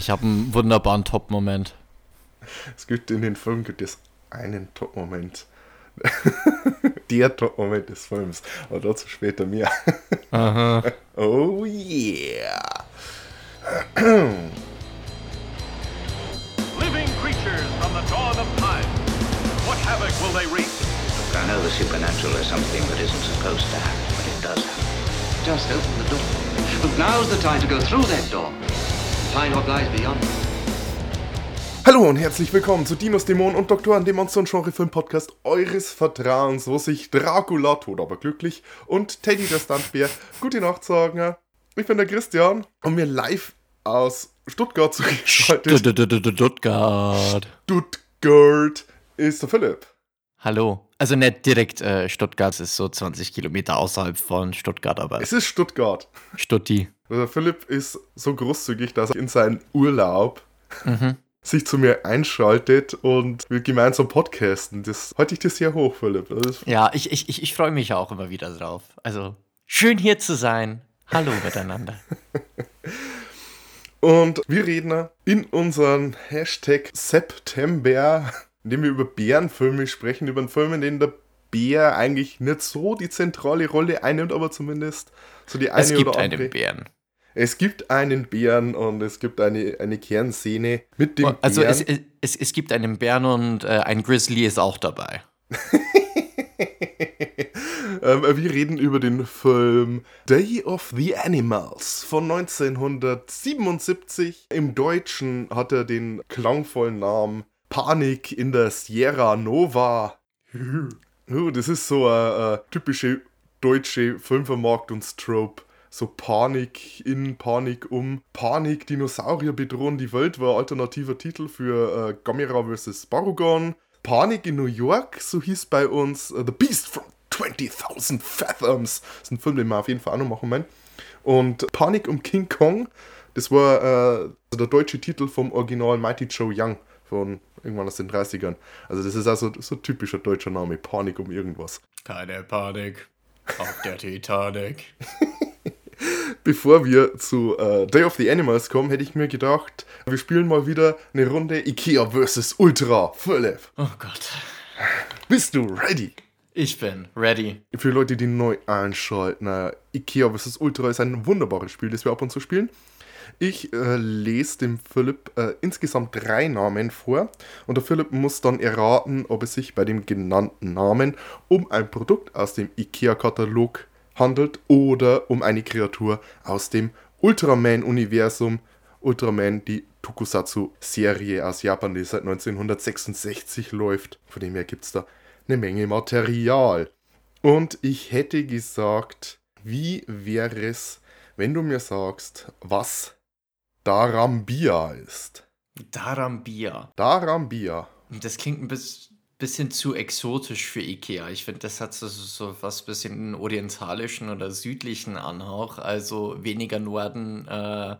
Ich habe einen wunderbaren Top-Moment. Es gibt in den Film gibt es einen Top-Moment. Der Top-Moment des Films. Aber dazu später mehr. Aha. Oh yeah. living creatures from the dawn of time. What havoc will they wreak? I know the supernatural is something that isn't supposed to happen, but it does happen. Just open the door. And now's the time to go through that door. Hallo und herzlich willkommen zu Dinos, Dämonen und Doktoren, dem Monster- und Genre-Film-Podcast eures Vertrauens, wo sich Dracula, tot aber glücklich, und Teddy der Stuntbär gute Nacht sagen. Ich bin der Christian und mir live aus Stuttgart zugeschaltet. Stuttgart. Stuttgart ist der Philipp. Hallo. Also nicht direkt äh, Stuttgart, es ist so 20 Kilometer außerhalb von Stuttgart, aber Es ist Stuttgart. Stutti. Also Philipp ist so großzügig, dass er in seinen Urlaub Mhm. sich zu mir einschaltet und wir gemeinsam podcasten. Das halte ich dir sehr hoch, Philipp. Ja, ich, ich, ich, ich freue mich auch immer wieder drauf. Also, schön hier zu sein. Hallo miteinander. Und wir reden in unserem Hashtag September, in dem wir über Bärenfilme sprechen, über einen Film, in dem der Bär eigentlich nicht so die zentrale Rolle einnimmt, aber zumindest so die eine Es gibt oder andere. einen Bären. Es gibt einen Bären und es gibt eine, eine Kernszene mit dem Also Bären. es, es, es, es gibt einen Bären und äh, ein Grizzly ist auch dabei. ähm, wir reden über den Film Day of the Animals von 1977. Im Deutschen hat er den klangvollen Namen Panik in der Sierra Nova. Das ist so eine typische deutsche Filmvermarktungstrope. So Panik in, Panik um. Panik, Dinosaurier bedrohen die Welt war alternativer Titel für äh, Gamera vs. Barugon. Panik in New York, so hieß bei uns äh, The Beast from 20.000 Fathoms. Das ist ein Film, den wir auf jeden Fall auch noch machen meinen. Und Panik um King Kong, das war äh, der deutsche Titel vom Original Mighty Joe Young von irgendwann aus den 30ern. Also das ist also so ein typischer deutscher Name, Panik um irgendwas. Keine Panik auf der Titanic. Bevor wir zu äh, Day of the Animals kommen, hätte ich mir gedacht, wir spielen mal wieder eine Runde Ikea vs. Ultra. Philipp, Oh Gott. bist du ready? Ich bin ready. Für Leute, die neu einschalten, äh, Ikea vs. Ultra ist ein wunderbares Spiel, das wir ab und zu spielen. Ich äh, lese dem Philipp äh, insgesamt drei Namen vor und der Philipp muss dann erraten, ob es sich bei dem genannten Namen um ein Produkt aus dem Ikea-Katalog handelt oder um eine Kreatur aus dem Ultraman-Universum. Ultraman, die Tokusatsu-Serie aus Japan, die seit 1966 läuft. Von dem her gibt es da eine Menge Material. Und ich hätte gesagt, wie wäre es, wenn du mir sagst, was Darambia ist? Darambia. Darambia. Das klingt ein bis, bisschen zu exotisch für Ikea. Ich finde, das hat so, so was bisschen einen orientalischen oder südlichen Anhauch. Also weniger Norden, äh,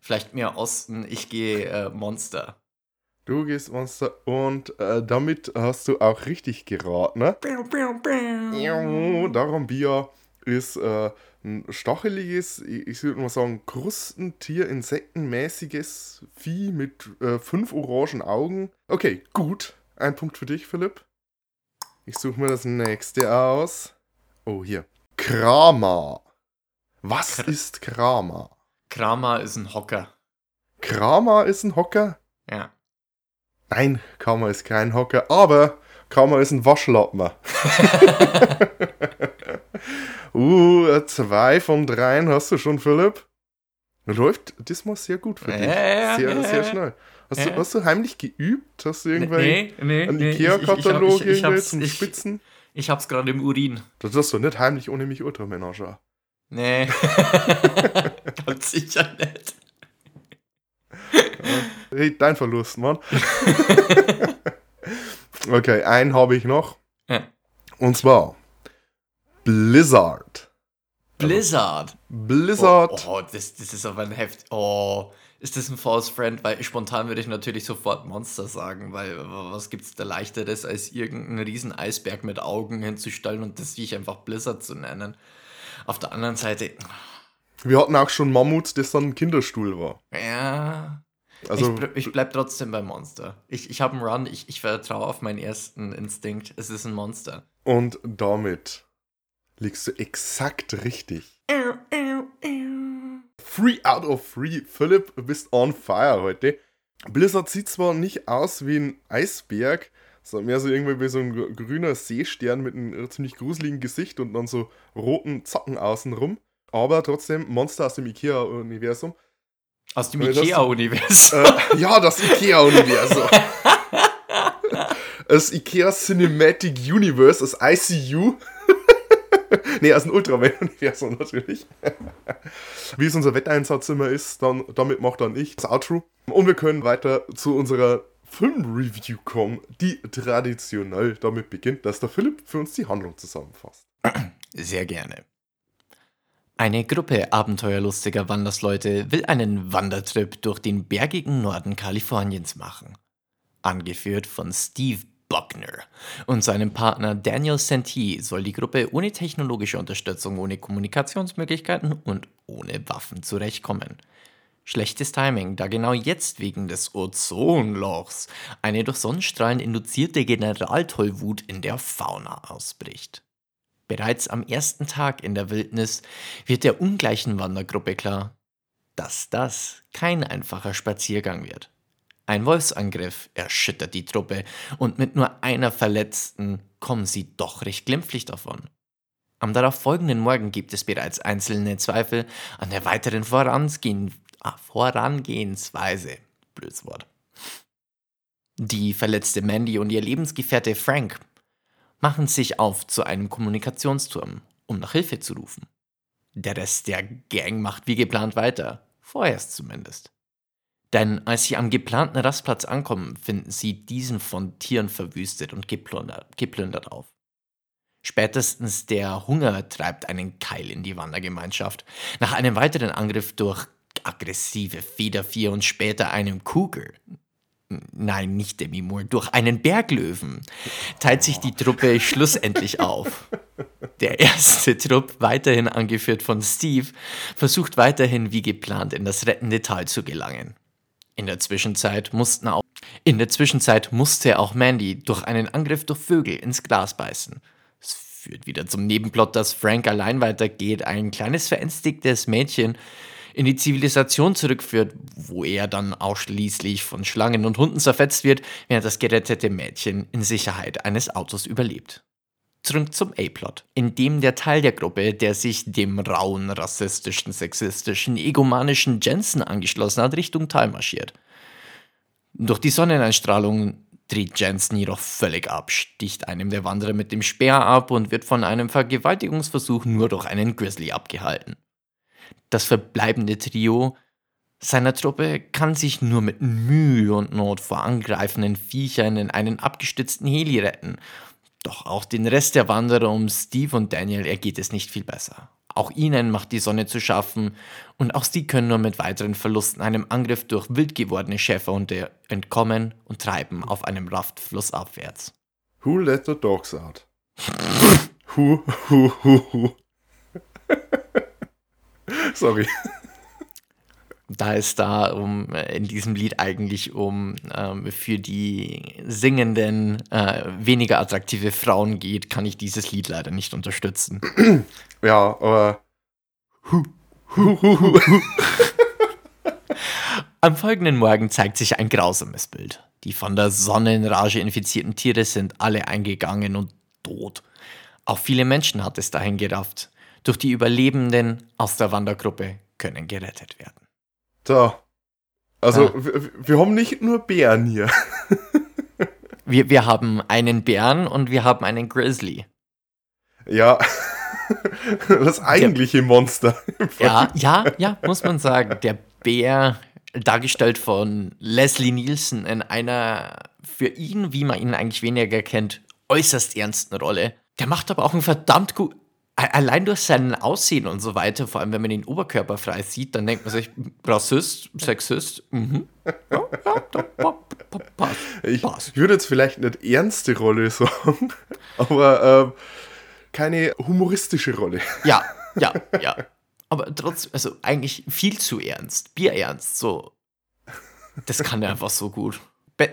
vielleicht mehr Osten. Ich gehe äh, Monster. Du gehst Monster und äh, damit hast du auch richtig geraten. Ne? Ja, Darambia ist äh, ein stacheliges, ich ich würde mal sagen, Krustentier, insektenmäßiges Vieh mit äh, fünf orangen Augen. Okay, gut. Ein Punkt für dich, Philipp. Ich suche mir das nächste aus. Oh, hier. Krama. Was Kr- ist Krama? Krama ist ein Hocker. Krama ist ein Hocker? Ja. Nein, Krama ist kein Hocker, aber Krama ist ein Waschlappen. uh, zwei von dreien hast du schon, Philipp. Läuft diesmal sehr gut für dich. Ja, sehr, ja, sehr schnell. Hast, Ja. du, hast du heimlich geübt? Hast du irgendwelche nee, nee, hab- Ikea-Katalog irgendwie hab's- zum ich- Spitzen? Ich hab's gerade im Urin. Das hast du nicht heimlich ohne mich Ultraman anschauen. Nee. Ganz sicher nicht. Hey, dein Verlust, Mann. okay, einen habe ich noch. Ja. Und zwar Blizzard. Blizzard. Blizzard. Oh, oh das, das ist aber ein Heft. Oh, ist das ein False Friend? Weil spontan würde ich natürlich sofort Monster sagen, weil was gibt's da leichteres, als irgendeinen riesen Eisberg mit Augen hinzustellen und das Viech einfach Blizzard zu nennen. Auf der anderen Seite, Wir hatten auch schon Mammut, das dann ein Kinderstuhl war. ja. Also, ich, ble- ich bleib trotzdem beim Monster. Ich, ich habe einen Run, ich, ich vertraue auf meinen ersten Instinkt. Es ist ein Monster. und damit liegst du exakt richtig. Three out of three. Philipp, du bist on fire heute. Blizzard sieht zwar nicht aus wie ein Eisberg, sondern mehr so irgendwie wie so ein gr- grüner Seestern mit einem ziemlich gruseligen Gesicht und dann so roten Zacken außenrum. Aber trotzdem Monster aus dem Ikea-Universum. Aus dem das- Ikea-Universum. Äh, ja, das Ikea-Universum. das Ikea Cinematic Universe, das ICU. nee, aus dem Ultraman-Universum natürlich. Wie es unser Wetteinsatz immer ist, dann, damit macht dann ich das Outro. Und wir können weiter zu unserer Film-Review kommen, die traditionell damit beginnt, dass der Philipp für uns die Handlung zusammenfasst. Sehr gerne. Eine Gruppe abenteuerlustiger Wandersleute will einen Wandertrip durch den bergigen Norden Kaliforniens machen. Angeführt von Steve Buckner und seinem Partner Daniel Santee soll die Gruppe ohne technologische Unterstützung, ohne Kommunikationsmöglichkeiten und ohne Waffen zurechtkommen. Schlechtes Timing, da genau jetzt wegen des Ozonlochs eine durch Sonnenstrahlen induzierte Generaltollwut in der Fauna ausbricht. Bereits am ersten Tag in der Wildnis wird der ungleichen Wandergruppe klar, dass das kein einfacher Spaziergang wird. Ein Wolfsangriff erschüttert die Truppe und mit nur einer Verletzten kommen sie doch recht glimpflich davon. Am darauf folgenden Morgen gibt es bereits einzelne Zweifel an der weiteren Vorangehen, ah, Vorangehensweise. Blödes Wort. Die verletzte Mandy und ihr Lebensgefährte Frank machen sich auf zu einem Kommunikationsturm, um nach Hilfe zu rufen. Der Rest der Gang macht wie geplant weiter, vorerst zumindest. Denn als sie am geplanten Rastplatz ankommen, finden sie diesen von Tieren verwüstet und geplündert, geplündert auf. Spätestens der Hunger treibt einen Keil in die Wandergemeinschaft. Nach einem weiteren Angriff durch aggressive Federvieh und später einem Cougar, nein, nicht Demi Moore, durch einen Berglöwen, teilt sich die Truppe schlussendlich auf. Der erste Trupp, weiterhin angeführt von Steve, versucht weiterhin wie geplant in das rettende Tal zu gelangen. In der Zwischenzeit mussten auch in der Zwischenzeit musste auch Mandy durch einen Angriff durch Vögel ins Glas beißen. Es führt wieder zum Nebenplot, dass Frank allein weitergeht, ein kleines verängstigtes Mädchen in die Zivilisation zurückführt, wo er dann ausschließlich von Schlangen und Hunden zerfetzt wird, während das gerettete Mädchen in Sicherheit eines Autos überlebt. Zurück zum A-Plot, in dem der Teil der Gruppe, der sich dem rauen, rassistischen, sexistischen, egomanischen Jensen angeschlossen hat, Richtung Tal marschiert. Durch die Sonneneinstrahlung dreht Jensen jedoch völlig ab, sticht einem der Wanderer mit dem Speer ab und wird von einem Vergewaltigungsversuch nur durch einen Grizzly abgehalten. Das verbleibende Trio seiner Truppe kann sich nur mit Mühe und Not vor angreifenden Viechern in einen abgestützten Heli retten. Doch auch den Rest der Wanderer um Steve und Daniel ergeht es nicht viel besser. Auch ihnen macht die Sonne zu schaffen und auch sie können nur mit weiteren Verlusten einem Angriff durch wild gewordene Schäferhunde entkommen und treiben auf einem Raft flussabwärts. Who let the dogs out? Who, who, who, who. Sorry. Da es da um äh, in diesem Lied eigentlich um ähm, für die singenden äh, weniger attraktive Frauen geht, kann ich dieses Lied leider nicht unterstützen. Ja, aber. Hu, hu, hu, hu. Am folgenden Morgen zeigt sich ein grausames Bild. Die von der Sonnenrage infizierten Tiere sind alle eingegangen und tot. Auch viele Menschen hat es dahin gerafft. Durch die Überlebenden aus der Wandergruppe können gerettet werden. Da. Also, Ah. wir, wir haben nicht nur Bären hier. Wir, wir haben einen Bären und wir haben einen Grizzly. Ja. Das eigentliche Monster. Ja, ja, ja, muss man sagen. Der Bär, dargestellt von Leslie Nielsen in einer für ihn, wie man ihn eigentlich weniger kennt, äußerst ernsten Rolle. Der macht aber auch einen verdammt gut. Allein durch sein Aussehen und so weiter, vor allem wenn man den Oberkörper frei sieht, dann denkt man sich, Rassist, Sexist, mhm. Ja, ja, passt, Ich, passt. ich würde jetzt vielleicht nicht ernste Rolle sagen, aber ähm, keine humoristische Rolle. Ja, ja, ja. Aber trotzdem, also eigentlich viel zu ernst, bierernst, so. Das kann er einfach so gut.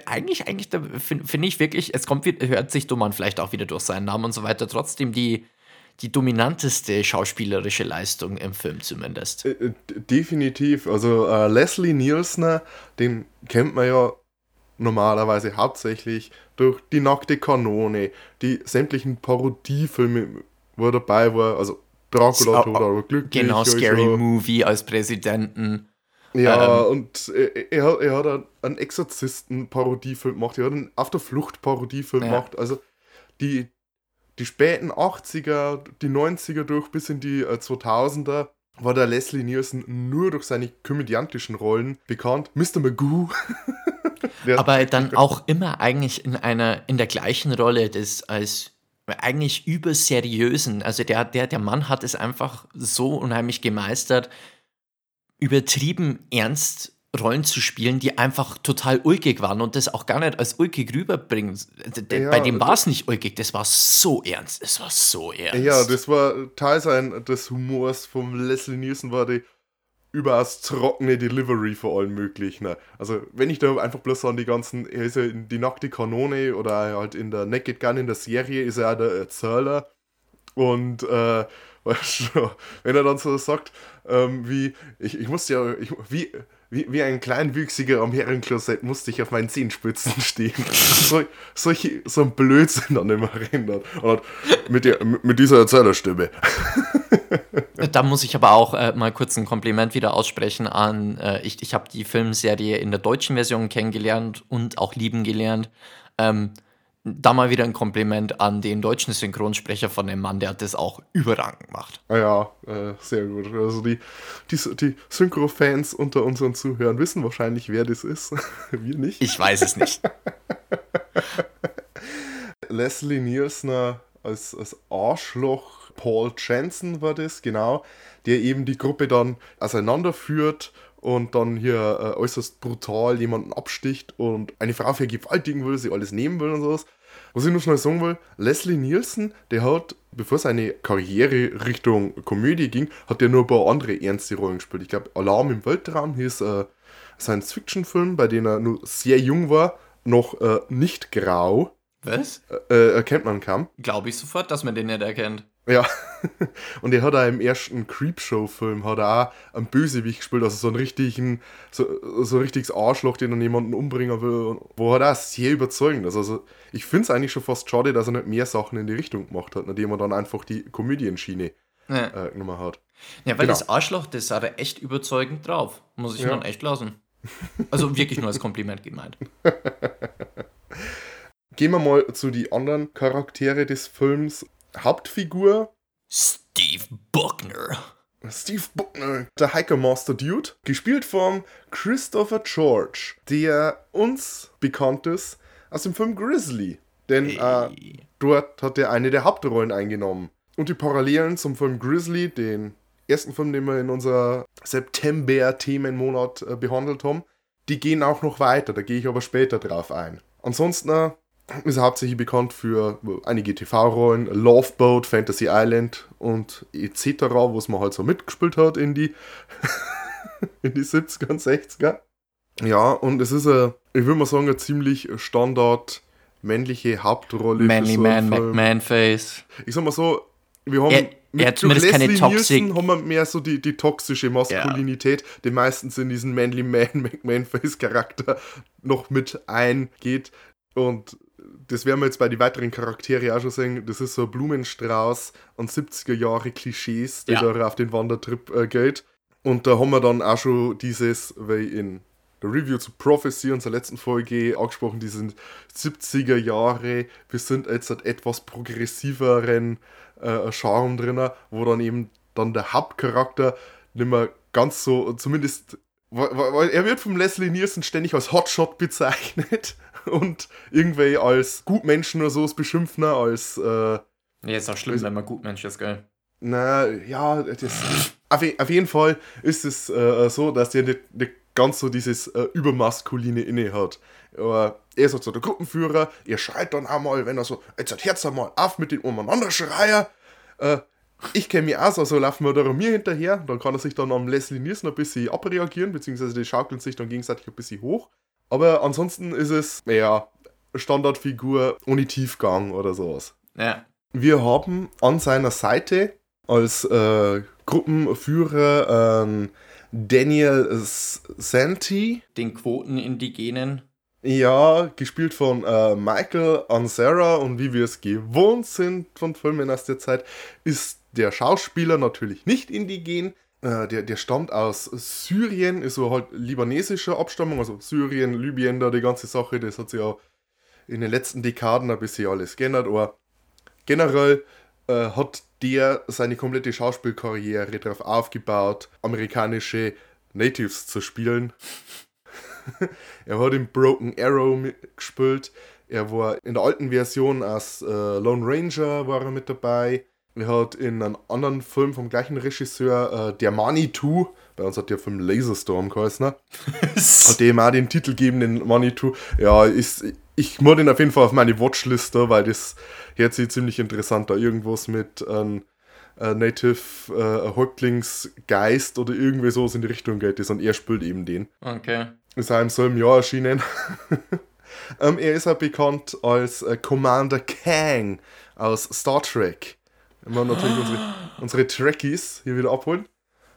Eigentlich, eigentlich finde find ich wirklich, es kommt, hört sich dumm an, vielleicht auch wieder durch seinen Namen und so weiter, trotzdem die, die dominanteste schauspielerische Leistung im Film zumindest. Äh, äh, definitiv. Also äh, Leslie Nielsen, den kennt man ja normalerweise hauptsächlich durch die nackte Kanone, die sämtlichen Parodiefilme, wo er dabei war, also Dracula Ah, tot aber glücklich. Genau, also- Scary Movie als Präsidenten. Ja, Ähm. und er, er, hat- er hat einen- einen Exorzisten-Parodiefilm gemacht, er hat einen Auf der Flucht-Parodiefilm Ja. gemacht. Also die, die späten 80er, die 90er durch bis in die äh, 2000er war der Leslie Nielsen nur durch seine komödiantischen Rollen bekannt. Mr. Magoo. Aber dann auch immer eigentlich in einer, in der gleichen Rolle des als eigentlich überseriösen. Also der, der, der Mann hat es einfach so unheimlich gemeistert, übertrieben ernst Rollen zu spielen, die einfach total ulkig waren und das auch gar nicht als ulkig rüberbringen. Ja, Bei dem war es nicht ulkig, das war so ernst. Es war so ernst. Ja, das war Teil sein, des Humors vom Leslie Nielsen war die überaus trockene Delivery vor allem möglich. Ne? Also wenn ich da einfach bloß an die ganzen, er ist ja in die nackte Kanone oder halt in der Naked Gun in der Serie ist er auch der Erzähler und äh, weißt du, wenn er dann so sagt, ähm, wie, ich, ich musste ja, ich, wie, wie, wie ein Kleinwüchsiger am Herrenklosett musste ich auf meinen Zehenspitzen stehen. so, solche, so ein Blödsinn dann immer erinnert. Und mit, der, mit dieser Erzählerstimme. Da muss ich aber auch äh, mal kurz ein Kompliment wieder aussprechen an, äh, ich, ich habe die Filmserie in der deutschen Version kennengelernt und auch lieben gelernt. Ähm, da mal wieder ein Kompliment an den deutschen Synchronsprecher von dem Mann, der hat das auch überragend gemacht. Ah ja, äh, sehr gut. Also die, die, die Synchro-Fans unter unseren Zuhörern wissen wahrscheinlich, wer das ist. Wir nicht. Ich weiß es nicht. Leslie Nielsen als, als Arschloch, Paul Jansen war das, genau, der eben die Gruppe dann auseinanderführt und dann hier äh, äußerst brutal jemanden absticht und eine Frau vergewaltigen will, sie alles nehmen will und sowas. Was ich nur schnell sagen will, Leslie Nielsen, der hat, bevor seine Karriere Richtung Komödie ging, hat er nur ein paar andere ernste Rollen gespielt. Ich glaube, Alarm im Weltraum hieß äh, Science-Fiction-Film, bei dem er nur sehr jung war, noch äh, nicht grau, Was? äh, erkennt man kaum. Glaube ich sofort, dass man den nicht erkennt. Ja, und er hat auch im ersten Creepshow-Film hat er auch einen Bösewicht gespielt, also so einen richtigen, so, so ein richtiges Arschloch, den er jemanden umbringen will, und wo er auch sehr überzeugend ist. Also ich finde es eigentlich schon fast schade, dass er nicht mehr Sachen in die Richtung gemacht hat, nachdem er dann einfach die Komödienschiene Ja, äh, genommen hat. ja weil genau. das Arschloch, das sah da echt überzeugend drauf. Muss ich Ja. dann echt lassen. Also wirklich nur als Kompliment gemeint. Gehen wir mal zu den anderen Charaktere des Films. Hauptfigur Steve Buckner. Steve Buckner, der Hiker Master Dude, gespielt von Christopher George, der uns bekannt ist aus dem Film Grizzly. Denn äh, dort hat er eine der Hauptrollen eingenommen. Und die Parallelen zum Film Grizzly, den ersten Film, den wir in unser September-Themenmonat äh, behandelt haben, die gehen auch noch weiter. Da gehe ich aber später drauf ein. Ansonsten äh, ist er hauptsächlich bekannt für einige TV-Rollen, Love Boat, Fantasy Island und etc., wo es man halt so mitgespielt hat in die, in die 70er und 60er. Ja, und es ist, eine, ich würde mal sagen, eine ziemlich Standard männliche Hauptrolle. Manly so Man. McMahon-Face. Ich sag mal so, wir haben Er- er hat zumindest keine Leslie Toxic- Nielsen haben wir mehr so die, die toxische Maskulinität, die meistens in diesen Manly Man, McMahon-Face-Charakter noch mit eingeht. Und das werden wir jetzt bei den weiteren Charaktere auch schon sehen. Das ist so ein Blumenstrauß an 70er Jahre Klischees, die Ja. da auf den Wandertrip äh, geht. Und da haben wir dann auch schon dieses, weil in der Review zu Prophecy unserer letzten Folge angesprochen, diesen 70er Jahre, wir sind jetzt halt etwas progressiveren äh, Charme drin, wo dann eben dann der Hauptcharakter nicht mehr ganz so, zumindest, weil, weil er wird vom Leslie Nielsen ständig als Hotshot bezeichnet und irgendwie als Gutmenschen oder so beschimpfen, als äh, Ja, ist auch schlimm, wenn man Gutmensch ist, gell? na, ja, das, auf, auf jeden Fall ist es äh, so, dass der nicht, nicht ganz so dieses äh, Übermaskuline inne hat. Aber er ist halt so der Gruppenführer, er schreit dann einmal, wenn er so, jetzt hört mal auf mit den umeinander schreien. Äh, ich kenne mich auch so, so laufen wir da mir hinterher, dann kann er sich dann am Leslie Nielsen ein bisschen abreagieren, beziehungsweise die schaukeln sich dann gegenseitig ein bisschen hoch. Aber ansonsten ist es, ja, Standardfigur ohne Tiefgang oder sowas. Ja. Wir haben an seiner Seite als äh, Gruppenführer ähm, Daniel Santi, Den Quotenindigenen. ja, gespielt von äh, Michael Ansara und wie wir es gewohnt sind von Filmen aus der Zeit, ist der Schauspieler natürlich nicht indigen. Äh, der, der stammt aus Syrien, ist so halt libanesischer Abstammung, also Syrien, Libyen, da die ganze Sache, das hat sich ja in den letzten Dekaden ein bisschen alles geändert, aber generell äh, hat der seine komplette Schauspielkarriere darauf aufgebaut, amerikanische Natives zu spielen. er hat in Broken Arrow mitgespielt. Er war in der alten Version als äh, Lone Ranger war er mit dabei. Er hat in einem anderen Film vom gleichen Regisseur, äh, Der Manitou, bei uns hat der Film Laserstorm geheißen, ne? hat dem auch den Titel gegeben, den Manitou. Ja, ist, ich muss den auf jeden Fall auf meine Watchliste, weil das hört sich ziemlich interessant da. Irgendwas mit ähm, äh, Native äh, Häuptlingsgeist oder irgendwie sowas in die Richtung geht das und er spielt eben den. Okay. Ist auch im selben Jahr erschienen. ähm, er ist auch bekannt als äh, Commander Kang aus Star Trek. Wir wollen natürlich unsere, unsere Trekkies hier wieder abholen.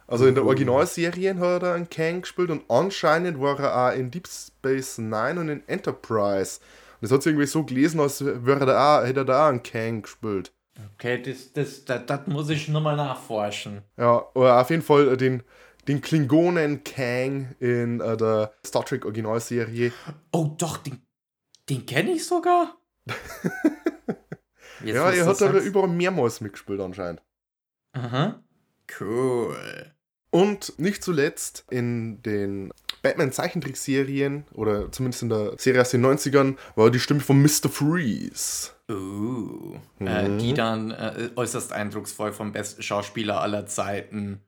Also in der Originalserie hat er einen Kang gespielt und anscheinend war er auch in Deep Space Nine und in Enterprise. Und das hat sich irgendwie so gelesen, als wäre er da auch, hätte er da auch einen Kang gespielt. Okay, das, das, das, das muss ich nochmal nachforschen. Ja, aber auf jeden Fall äh, den, den Klingonen Kang in äh, der Star Trek Originalserie. Oh, doch, den, den kenne ich sogar. Jetzt, Ja, er hat da sagst. überall mehrmals mitgespielt anscheinend. Aha. Cool. Und nicht zuletzt in den Batman-Zeichentrickserien, oder zumindest in der Serie aus den 90ern, war die Stimme von Mr. Freeze. Uh, äh, Mhm. die dann äh, äußerst eindrucksvoll vom besten Schauspieler aller Zeiten,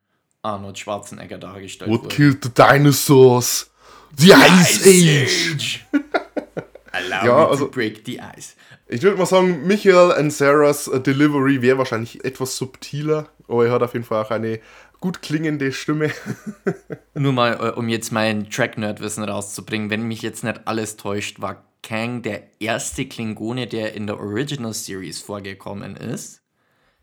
Arnold Schwarzenegger, dargestellt What wurde. killed the dinosaurs? The Ice Age! Allow Ja, me also- to break the ice. Ich würde mal sagen, Michael and Sarahs äh, Delivery wäre wahrscheinlich etwas subtiler, aber er hat auf jeden Fall auch eine gut klingende Stimme. Nur mal, äh, um jetzt mein Track-Nerd-Wissen rauszubringen, wenn mich jetzt nicht alles täuscht, war Kang der erste Klingone, der in der Original Series vorgekommen ist.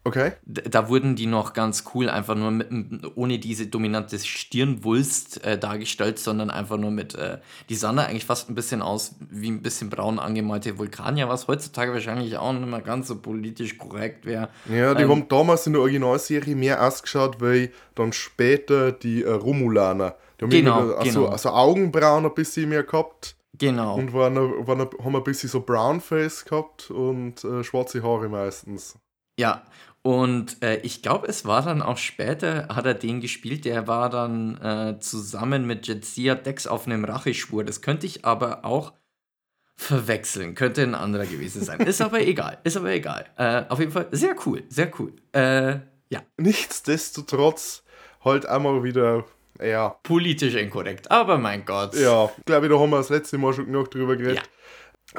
Okay. Da wurden die noch ganz cool, einfach nur mit, ohne diese dominante Stirnwulst äh, dargestellt, sondern einfach nur mit, äh, die sahen da eigentlich fast ein bisschen aus wie ein bisschen braun angemalte Vulkanier, was heutzutage wahrscheinlich auch nicht mehr ganz so politisch korrekt wäre. Ja, die Ähm, haben damals in der Originalserie mehr ausgeschaut, wie dann später die äh, Romulaner. Die haben Genau, also, genau. also Augenbrauen ein bisschen mehr gehabt Genau. und waren, waren, haben ein bisschen so Brownface gehabt und äh, schwarze Haare meistens. Ja, und äh, ich glaube, es war dann auch später, hat er den gespielt, der war dann äh, zusammen mit Jetsia Dex auf einem Racheschwur. Das könnte ich aber auch verwechseln. Könnte ein anderer gewesen sein. Ist aber egal. Ist aber egal. Äh, auf jeden Fall sehr cool. Sehr cool. Äh, ja, Nichtsdestotrotz halt einmal wieder, ja, politisch inkorrekt. Aber mein Gott. ja, ich glaube, da haben wir das letzte Mal schon genug drüber geredet.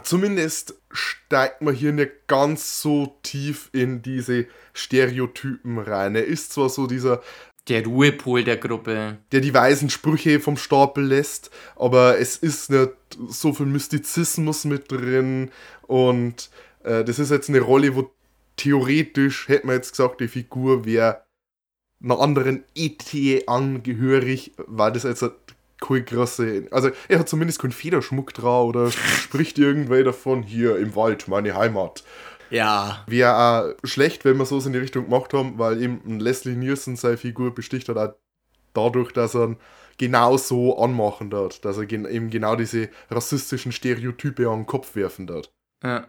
Zumindest steigt man hier nicht ganz so tief in diese Stereotypen rein. Er ist zwar so dieser Der Ruhepol der Gruppe. der die weisen Sprüche vom Stapel lässt, aber es ist nicht so viel Mystizismus mit drin und äh, das ist jetzt eine Rolle, wo theoretisch, hätte man jetzt gesagt, die Figur wäre einer anderen ET angehörig, weil das jetzt keine große, also er hat zumindest keinen Federschmuck drauf oder spricht irgendwer davon, hier im Wald, meine Heimat. Ja. Wäre auch schlecht, wenn wir sowas in die Richtung gemacht haben, weil eben Leslie Nielsen seine Figur besticht hat auch dadurch, dass er ihn genau so anmachen wird, dass er eben genau diese rassistischen Stereotype an den Kopf werfen wird. Ja.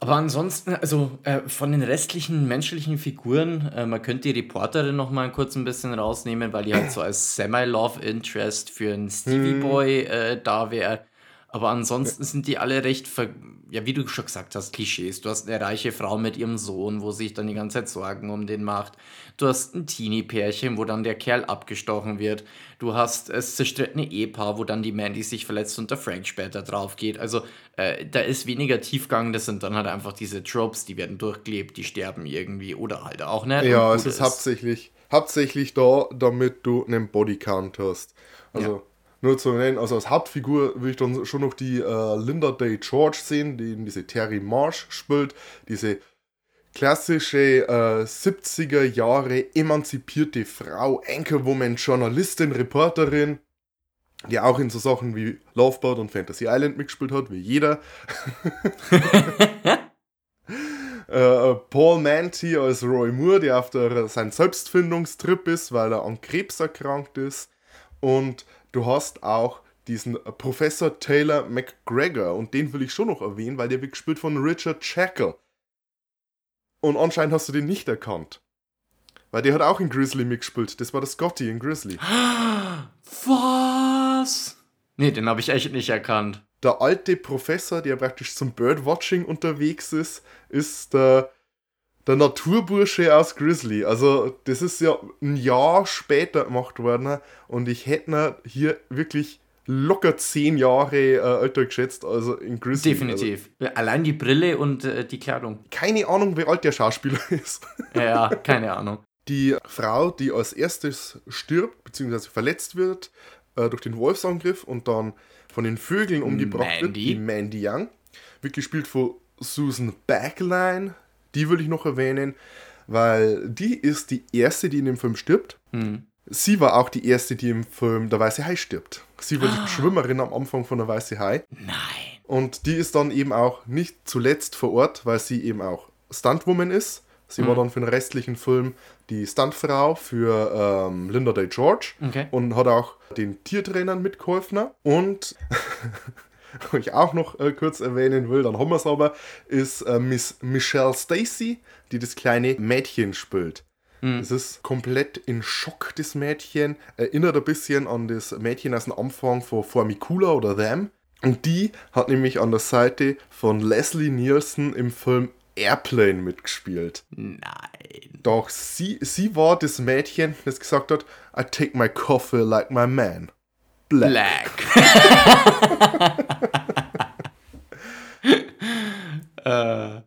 Aber ansonsten, also äh, von den restlichen menschlichen Figuren, äh, man könnte die Reporterin noch mal kurz ein bisschen rausnehmen, weil die halt so als Semi-Love-Interest für einen Stevie Boy äh, da wäre. Aber ansonsten sind die alle recht, ver ja, wie du schon gesagt hast, Klischees. Du hast eine reiche Frau mit ihrem Sohn, wo sich dann die ganze Zeit Sorgen um den macht. Du hast ein Teenie-Pärchen, wo dann der Kerl abgestochen wird. Du hast das zerstrittene Ehepaar, wo dann die Mandy sich verletzt und der Frank später drauf geht. Also äh, da ist weniger Tiefgang, das sind dann halt einfach diese Tropes, die werden durchgelebt, die sterben irgendwie oder halt auch nicht. Ja, es gut ist hauptsächlich, hauptsächlich da, damit du einen Bodycount hast. Also nur zu nennen, also als Hauptfigur will ich dann schon noch die äh, Linda Day George sehen, die eben diese Terry Marsh spielt, diese klassische äh, 70er Jahre emanzipierte Frau, Anchorwoman, Journalistin, Reporterin, die auch in so Sachen wie Loveboat und Fantasy Island mitgespielt hat, wie jeder. äh, Paul Manty als Roy Moore, der auf der, sein Selbstfindungstrip ist, weil er an Krebs erkrankt ist. Und du hast auch diesen Professor Taylor McGregor und den will ich schon noch erwähnen, weil der wird gespielt von Richard Shackle. Und anscheinend hast du den nicht erkannt. Weil der hat auch in Grizzly mitgespielt. Das war der Scotty in Grizzly. Was? Nee, den habe ich echt nicht erkannt. Der alte Professor, der praktisch zum Birdwatching unterwegs ist, ist der, der Naturbursche aus Grizzly. Also, das ist ja ein Jahr später gemacht worden und ich hätte hier wirklich locker zehn Jahre äh, älter geschätzt, also in Grizzly. Definitiv. Allein die Brille und äh, die Kleidung. Also, keine Ahnung, wie alt der Schauspieler ist. Ja, keine Ahnung. Die Frau, die als erstes stirbt, beziehungsweise verletzt wird äh, durch den Wolfsangriff und dann von den Vögeln umgebracht wird, Mandy. die Mandy Young, wird gespielt von Susan Backline. Die würde ich noch erwähnen, weil die ist die erste, die in dem Film stirbt. Sie war auch die erste, die im Film Der Weiße Hai stirbt. Sie war die Schwimmerin am Anfang von Der Weiße Hai. Nein. Und die ist dann eben auch nicht zuletzt vor Ort, weil sie eben auch Stuntwoman ist. Sie war dann für den restlichen Film die Stuntfrau für ähm, Linda Day George Okay. und hat auch den Tiertrainern mitgeholfen. Und was ich auch noch äh, kurz erwähnen will, dann haben wir es aber, ist äh, Miss Michelle Stacy, die das kleine Mädchen spielt. Es ist komplett in Schock, das Mädchen. Erinnert ein bisschen an das Mädchen aus dem Anfang von Formicula oder Them. Und die hat nämlich an der Seite von Leslie Nielsen im Film Airplane mitgespielt. Nein. Doch sie, sie war das Mädchen, das gesagt hat, I take my coffee like my man. Black. Black. uh,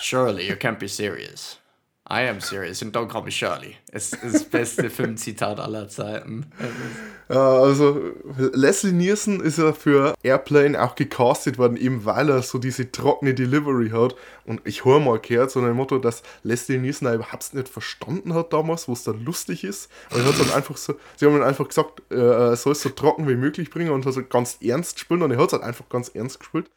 Shirley, you can't be serious. I am serious and don't call me Shirley. Es ist das beste Filmzitat aller Zeiten. Äh, also Leslie Nielsen ist ja für Airplane auch gecastet worden, eben weil er so diese trockene Delivery hat. Und ich höre mal gehört, so ein Motto, dass Leslie Nielsen auch überhaupt nicht verstanden hat damals, was da lustig ist. Und er hat dann einfach so, sie haben ihm einfach gesagt, äh, er soll es so trocken wie möglich bringen und hat es ganz ernst gespielt und er hat es halt einfach ganz ernst gespielt.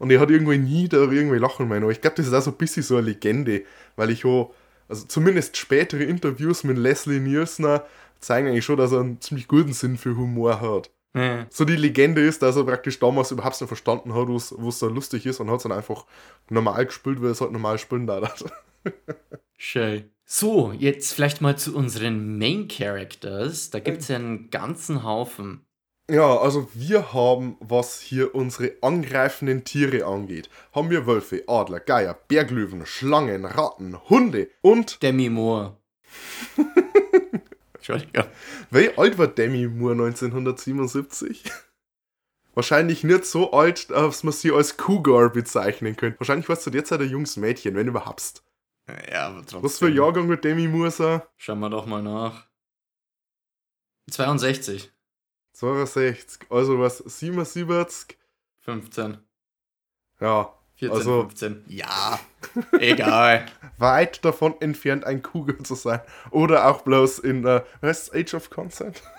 Und er hat irgendwie nie da irgendwie lachen meinen. Aber ich glaube, das ist auch so ein bisschen so eine Legende, weil ich auch, also zumindest spätere Interviews mit Leslie Nielsen zeigen eigentlich schon, dass er einen ziemlich guten Sinn für Humor hat. Ja. So die Legende ist, dass er praktisch damals überhaupt nicht verstanden hat, was was da lustig ist und hat es dann einfach normal gespielt, weil es halt normal spielen darf. Schön. So, jetzt vielleicht mal zu unseren Main Characters. Da gibt es ja einen ganzen Haufen. Ja, also wir haben, was hier unsere angreifenden Tiere angeht, haben wir Wölfe, Adler, Geier, Berglöwen, Schlangen, Ratten, Hunde und Demi Moore. Entschuldigung. wie alt war Demi Moore 1977? Wahrscheinlich nicht so alt, dass man sie als Cougar bezeichnen könnte. Wahrscheinlich war es zu der Zeit ein junges Mädchen, wenn überhaupt. Ja, aber trotzdem. Was für ein Jahrgang wird Demi Moore sein? Schauen wir doch mal nach. 62. 62, also was 77? 15. Ja, 14, Also- 15. Ja, egal. weit davon entfernt, ein Cougar zu sein. Oder auch bloß in, was ist Age of Consent?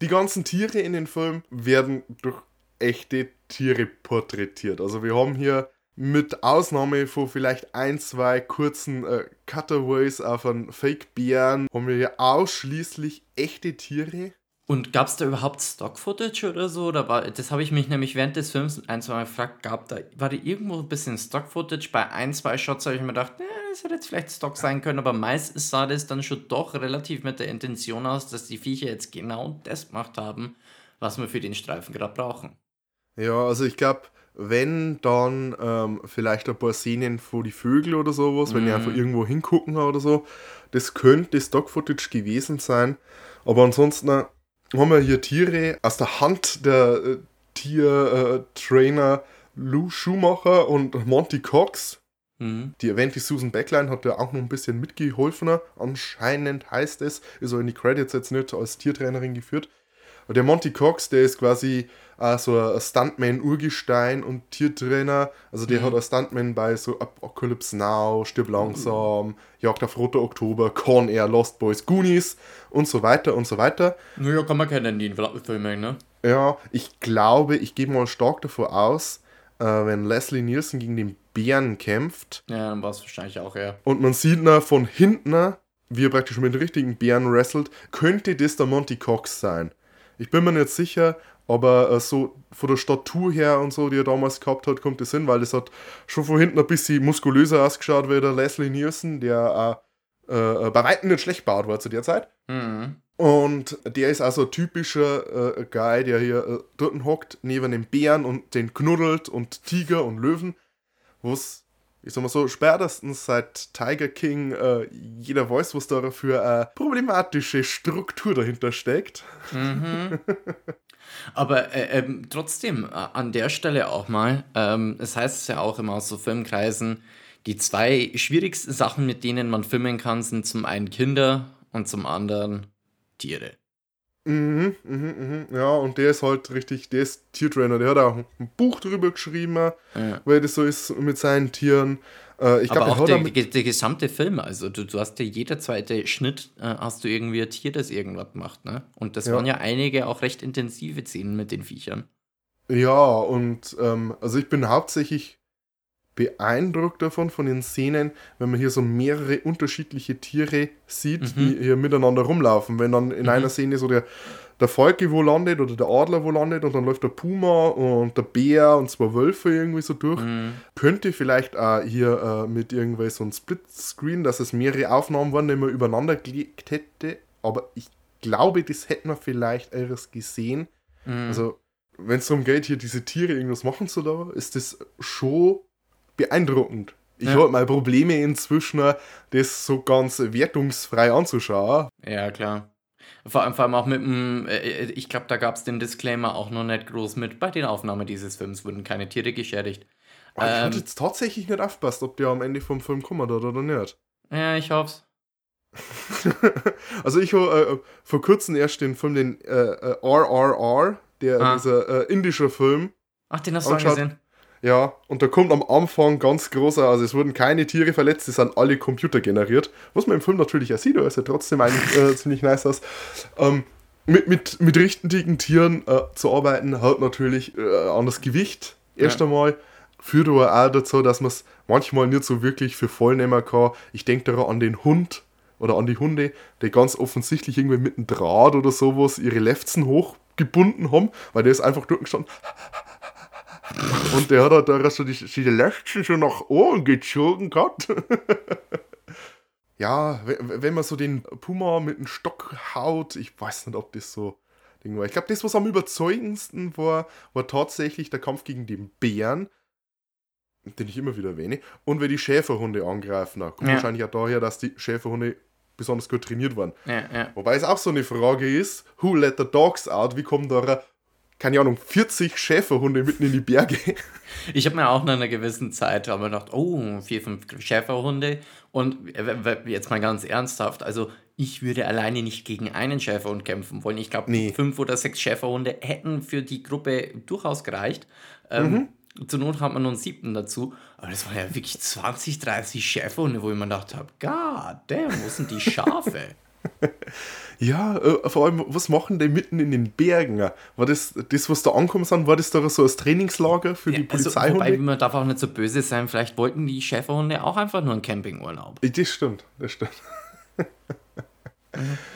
Die ganzen Tiere in den Filmen werden durch echte Tiere porträtiert. Also wir haben hier mit Ausnahme von vielleicht ein, zwei kurzen äh, Cutaways auf einen Fake-Bären, haben wir hier ausschließlich echte Tiere. Und gab es da überhaupt Stock-Footage oder so? Oder war, das habe ich mich nämlich während des Films ein, zwei Mal gefragt, gab da, war da irgendwo ein bisschen Stock-Footage? Bei ein, zwei Shots habe ich mir gedacht, eh, das hätte jetzt vielleicht Stock sein können, aber meistens sah das dann schon doch relativ mit der Intention aus, dass die Viecher jetzt genau das gemacht haben, was wir für den Streifen gerade brauchen. Ja, also ich glaube, wenn dann ähm, vielleicht ein paar Szenen vor die Vögel oder sowas, wenn die einfach irgendwo hingucken oder so, das könnte Stock-Footage gewesen sein. Aber ansonsten äh, haben wir hier Tiere aus der Hand der äh, Tiertrainer Lou Schumacher und Monty Cox. Mhm. Die erwähnte Susan Backline hat ja auch noch ein bisschen mitgeholfen. Anscheinend heißt es, ist aber in die Credits jetzt nicht als Tiertrainerin geführt. Aber der Monty Cox, der ist quasi äh, so ein Stuntman-Urgestein und Tiertrainer. Also der hat als Stuntman bei so Apocalypse Now, Stirb langsam, Jagd auf Roter Oktober, Con Air, Lost Boys, Goonies und so weiter und so weiter. Naja, kann man kennen, die Filme, ne? Ja, ich glaube, ich gehe mal stark davor aus, äh, wenn Leslie Nielsen gegen den Bären kämpft, Ja, dann war es wahrscheinlich auch eher. und man sieht ihn von hinten, wie er praktisch mit den richtigen Bären wrestelt, könnte das der Monty Cox sein. Ich bin mir nicht sicher, aber äh, so von der Statur her und so, die er damals gehabt hat, kommt das hin, weil das hat schon von hinten ein bisschen muskulöser ausgeschaut wie der Leslie Nielsen, der äh, äh, bei weitem nicht schlecht baut war zu der Zeit. Mhm. Und der ist also ein typischer äh, Guy, der hier äh, dort hockt, neben dem Bären und den knuddelt und Tiger und Löwen, wo es, ich sag mal so, spätestens seit Tiger King äh, jeder weiß, was da für eine problematische Struktur dahinter steckt. Aber äh, ähm, trotzdem, an der Stelle auch mal, ähm, es heißt ja auch immer aus so Filmkreisen, die zwei schwierigsten Sachen, mit denen man filmen kann, sind zum einen Kinder und zum anderen Tiere. Mhm, mhm, mhm. Ja, und der ist halt richtig, der ist Tiertrainer, der hat auch ein Buch drüber geschrieben, Ja. weil das so ist mit seinen Tieren. Äh, ich Aber glaube, auch er der, der gesamte Film, also du, du hast ja jeder zweite Schnitt, äh, hast du irgendwie ein Tier, das irgendwas macht, ne? Und das Ja. waren ja einige auch recht intensive Szenen mit den Viechern. Ja, und ähm, also ich bin hauptsächlich beeindruckt davon, von den Szenen, wenn man hier so mehrere unterschiedliche Tiere sieht, Mhm. die hier miteinander rumlaufen. Wenn dann in einer Szene so der, der Falke wo landet oder der Adler wo landet und dann läuft der Puma und der Bär und zwei Wölfe irgendwie so durch. Mhm. Könnte vielleicht auch hier äh, mit irgendwie so einem Splitscreen, dass es mehrere Aufnahmen waren, die man übereinander gelegt hätte. Aber ich glaube, das hätten wir vielleicht eures gesehen. Mhm. Also, wenn es darum geht, hier diese Tiere irgendwas machen zu lassen, ist das schon beeindruckend. Ich Ja. habe mal Probleme inzwischen, das so ganz wertungsfrei anzuschauen. Ja, klar. Vor allem, vor allem auch mit dem, äh, ich glaube, da gab es den Disclaimer auch noch nicht groß mit. Bei den Aufnahmen dieses Films wurden keine Tiere geschädigt. Aber ich Ähm. hatte jetzt tatsächlich nicht aufgepasst, ob der am Ende vom Film kommen hat oder nicht. Ja, ich hoff's. also ich habe äh, vor kurzem erst den Film, den äh, äh, RRR, der, Ah. dieser äh, indische Film, Ach, den hast du Angeschaut. angesehen? Ja, und da kommt am Anfang ganz großer, also es wurden keine Tiere verletzt, die sind alle computergeneriert. Was man im Film natürlich auch sieht, aber es sieht trotzdem eigentlich äh, ziemlich nice aus. Ähm, mit, mit, mit richtigen Tieren äh, zu arbeiten, hat natürlich äh, an das Gewicht erst Ja. einmal. Führt aber auch dazu, dass man es manchmal nicht so wirklich für voll nehmen kann. Ich denke da an den Hund oder an die Hunde, die ganz offensichtlich irgendwie mit einem Draht oder sowas ihre Lefzen hochgebunden haben, weil der ist einfach durchgestanden. Und der hat halt da so die, die Lefzen schon nach oben gezogen gehabt. ja, we- wenn man so den Puma mit dem Stock haut, ich weiß nicht, ob das so Ding war. Ich glaube, das, was am überzeugendsten war, war tatsächlich der Kampf gegen den Bären, den ich immer wieder erwähne, und wenn die Schäferhunde angreifen. Kommt Ja. wahrscheinlich auch daher, dass die Schäferhunde besonders gut trainiert waren. Ja, ja. Wobei es auch so eine Frage ist, who let the dogs out? Wie kommen da, keine Ahnung, 40 Schäferhunde mitten in die Berge? Ich habe mir auch nach einer gewissen Zeit aber gedacht, oh, vier, fünf Schäferhunde. Und äh, jetzt mal ganz ernsthaft, also ich würde alleine nicht gegen einen Schäferhund kämpfen wollen. Ich glaube, Nee. fünf oder sechs Schäferhunde hätten für die Gruppe durchaus gereicht. Ähm, Zur Not hat man noch einen siebten dazu. Aber das waren ja wirklich 20, 30 Schäferhunde, wo ich mir gedacht habe, God damn, wo sind die Schafe? Ja, äh, vor allem, was machen die mitten in den Bergen? War das, das was da angekommen sind, war das da so als Trainingslager für die also, Polizeihunde? wobei, man darf auch nicht so böse sein, vielleicht wollten die Schäferhunde auch einfach nur einen Campingurlaub. das stimmt, das stimmt.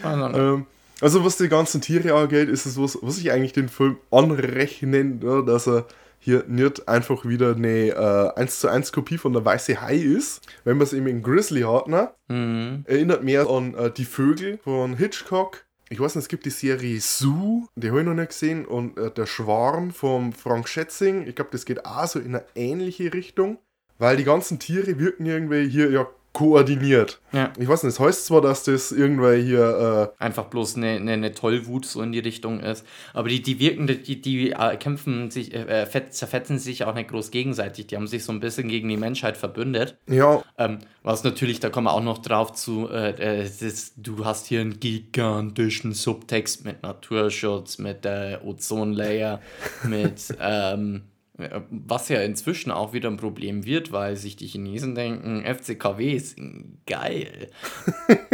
Also, Ähm, also was die ganzen Tiere angeht, ist es was, was ich eigentlich den Film anrechnen, ja, dass er hier nicht einfach wieder eine äh, 1 zu 1 Kopie von der Weiße Hai ist. Wenn man es eben in Grizzly hat, ne? mhm. erinnert mehr an äh, die Vögel von Hitchcock. ich weiß nicht, es gibt die Serie Zoo, die habe ich noch nicht gesehen, und äh, der Schwarm vom Frank Schätzing, ich glaube, das geht auch so in eine ähnliche Richtung, weil die ganzen Tiere wirken irgendwie hier ja koordiniert. Ja. Ich weiß nicht, es heißt zwar, dass das irgendwie hier, äh, Einfach bloß eine, eine, eine Tollwut so in die Richtung ist. Aber die, die wirken, die, die äh, kämpfen sich, äh, fett- zerfetzen sich auch nicht groß gegenseitig. Die haben sich so ein bisschen gegen die Menschheit verbündet. äh, ja, Ähm, was natürlich, da kommen wir auch noch drauf zu, äh, äh, das, du hast hier einen gigantischen Subtext mit Naturschutz, mit äh, Ozonlayer, mit ähm, äh, was ja inzwischen auch wieder ein Problem wird, weil sich die Chinesen denken, FCKW ist geil.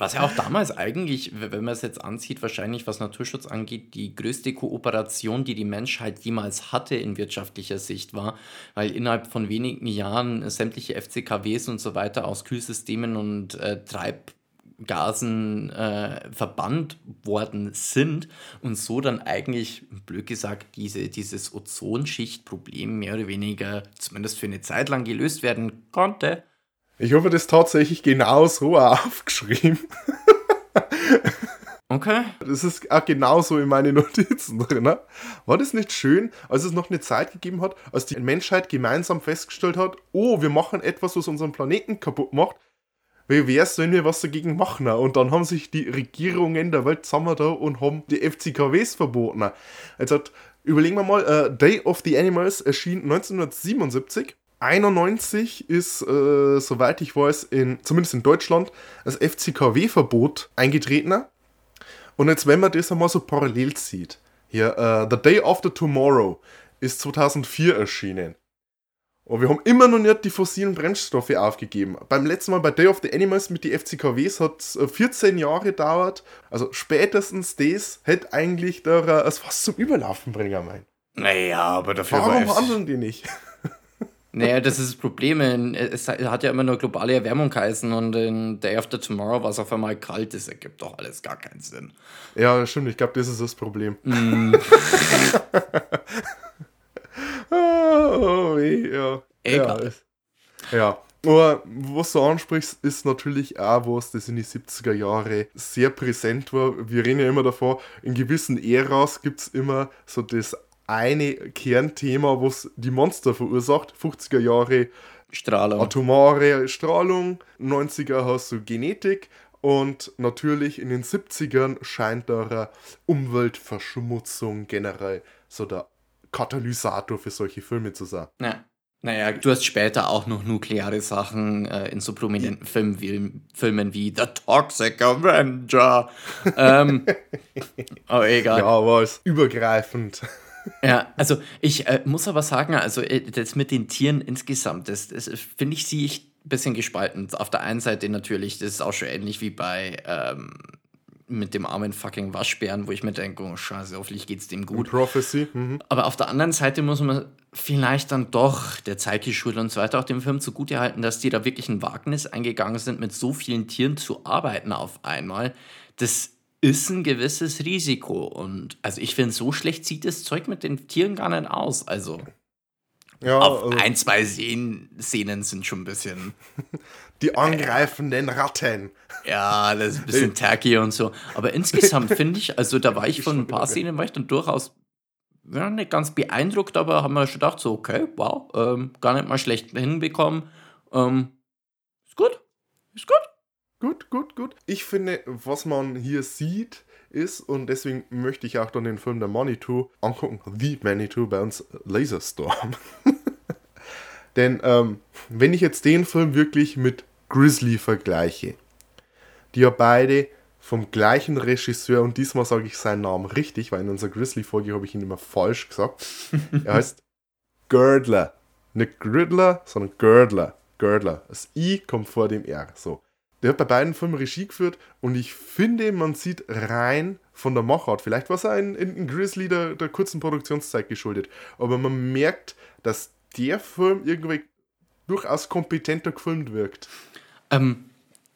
Was ja auch damals eigentlich, wenn man es jetzt ansieht, wahrscheinlich was Naturschutz angeht, die größte Kooperation, die die Menschheit jemals hatte in wirtschaftlicher Sicht war, weil innerhalb von wenigen Jahren sämtliche FCKWs und so weiter aus Kühlsystemen und äh, Treibgasen äh, verbannt worden sind und so dann eigentlich, blöd gesagt, diese, dieses Ozonschichtproblem mehr oder weniger zumindest für eine Zeit lang gelöst werden konnte. ich habe das tatsächlich genau so aufgeschrieben. Okay. Das ist auch genauso in meinen Notizen drin. Ne? War das nicht schön, als es noch eine Zeit gegeben hat, als die Menschheit gemeinsam festgestellt hat, oh, wir machen etwas, was unseren Planeten kaputt macht. Wie wär's, wenn wir was dagegen machen? Und dann haben sich die Regierungen der Welt zusammen da und haben die FCKWs verboten. Also überlegen wir mal, äh, Day of the Animals erschien 1977. 91 ist, äh, soweit ich weiß, in, zumindest in Deutschland, das FCKW-Verbot eingetreten. Und jetzt, wenn man das einmal so parallel sieht, hier, äh, The Day After Tomorrow ist 2004 erschienen. Und wir haben immer noch nicht die fossilen Brennstoffe aufgegeben. Beim letzten Mal bei Day of the Animals mit die FCKWs hat es 14 Jahre gedauert. Also spätestens das hätte eigentlich da äh, es fast zum Überlaufen bringen mein. Naja, aber dafür Warum handeln die nicht? Naja, das ist das Problem. Es hat ja immer nur globale Erwärmung geheißen und in Day After Tomorrow war es auf einmal kalt. Das ergibt doch alles gar keinen Sinn. Ja, stimmt, ich glaube, das ist das Problem. Mm. oh, weh, ja. Egal. Ja, ja. Aber was du ansprichst, ist natürlich auch was, das in die 70er Jahre sehr präsent war. Wir reden ja immer davor, in gewissen Äras gibt es immer so das eine Kernthema, was die Monster verursacht. 50er Jahre Strahlung. atomare Strahlung, 90er hast du Genetik und natürlich in den 70ern scheint da eine Umweltverschmutzung generell so der Katalysator für solche Filme zu sein. Ja. Naja, du hast später auch noch nukleare Sachen äh, in so prominenten Filmen wie, Filmen wie The Toxic Avenger. ähm, aber egal. Ja, aber es ist übergreifend. Ja, also ich äh, muss aber sagen, also äh, das mit den Tieren insgesamt, das, das finde ich, sehe ich ein bisschen gespalten. Auf der einen Seite natürlich, das ist auch schon ähnlich wie bei ähm, mit dem armen fucking Waschbären, wo ich mir denke, oh scheiße, hoffentlich geht's dem gut. Prophecy. Mhm. Aber auf der anderen Seite muss man vielleicht dann doch der Zeit geschuldet und so weiter auch dem Film zugutehalten, dass die da wirklich ein Wagnis eingegangen sind, mit so vielen Tieren zu arbeiten auf einmal. Das ist ein gewisses Risiko. Und also ich finde, so schlecht sieht das Zeug mit den Tieren gar nicht aus. Also Ja, auf also ein, zwei Szenen, Szenen sind schon ein bisschen, die angreifenden Ratten. ja, das ist ein bisschen tacky und so. Aber insgesamt finde ich, also da war ich von ein paar Szenen, war ich dann durchaus ja, nicht ganz beeindruckt, aber haben wir schon gedacht, so, okay, wow, ähm, gar nicht mal schlecht hinbekommen. Ähm, ist gut, ist gut. Gut, gut, gut. Ich finde, was man hier sieht, ist, und deswegen möchte ich auch dann den Film der Manitou angucken, The Manitou bei uns Laserstorm. Denn ähm, wenn ich jetzt den Film wirklich mit Grizzly vergleiche, die ja beide vom gleichen Regisseur, und diesmal sage ich seinen Namen richtig, weil in unserer Grizzly-Folge habe ich ihn immer falsch gesagt. er heißt Girdler. Nicht Gridler, sondern Girdler. Girdler. Das I kommt vor dem R. So. Der hat bei beiden Filmen Regie geführt und ich finde, man sieht rein von der Machart, vielleicht war es auch in, in, in Grizzly der, der kurzen Produktionszeit geschuldet, aber man merkt, dass der Film irgendwie durchaus kompetenter gefilmt wirkt. Ähm,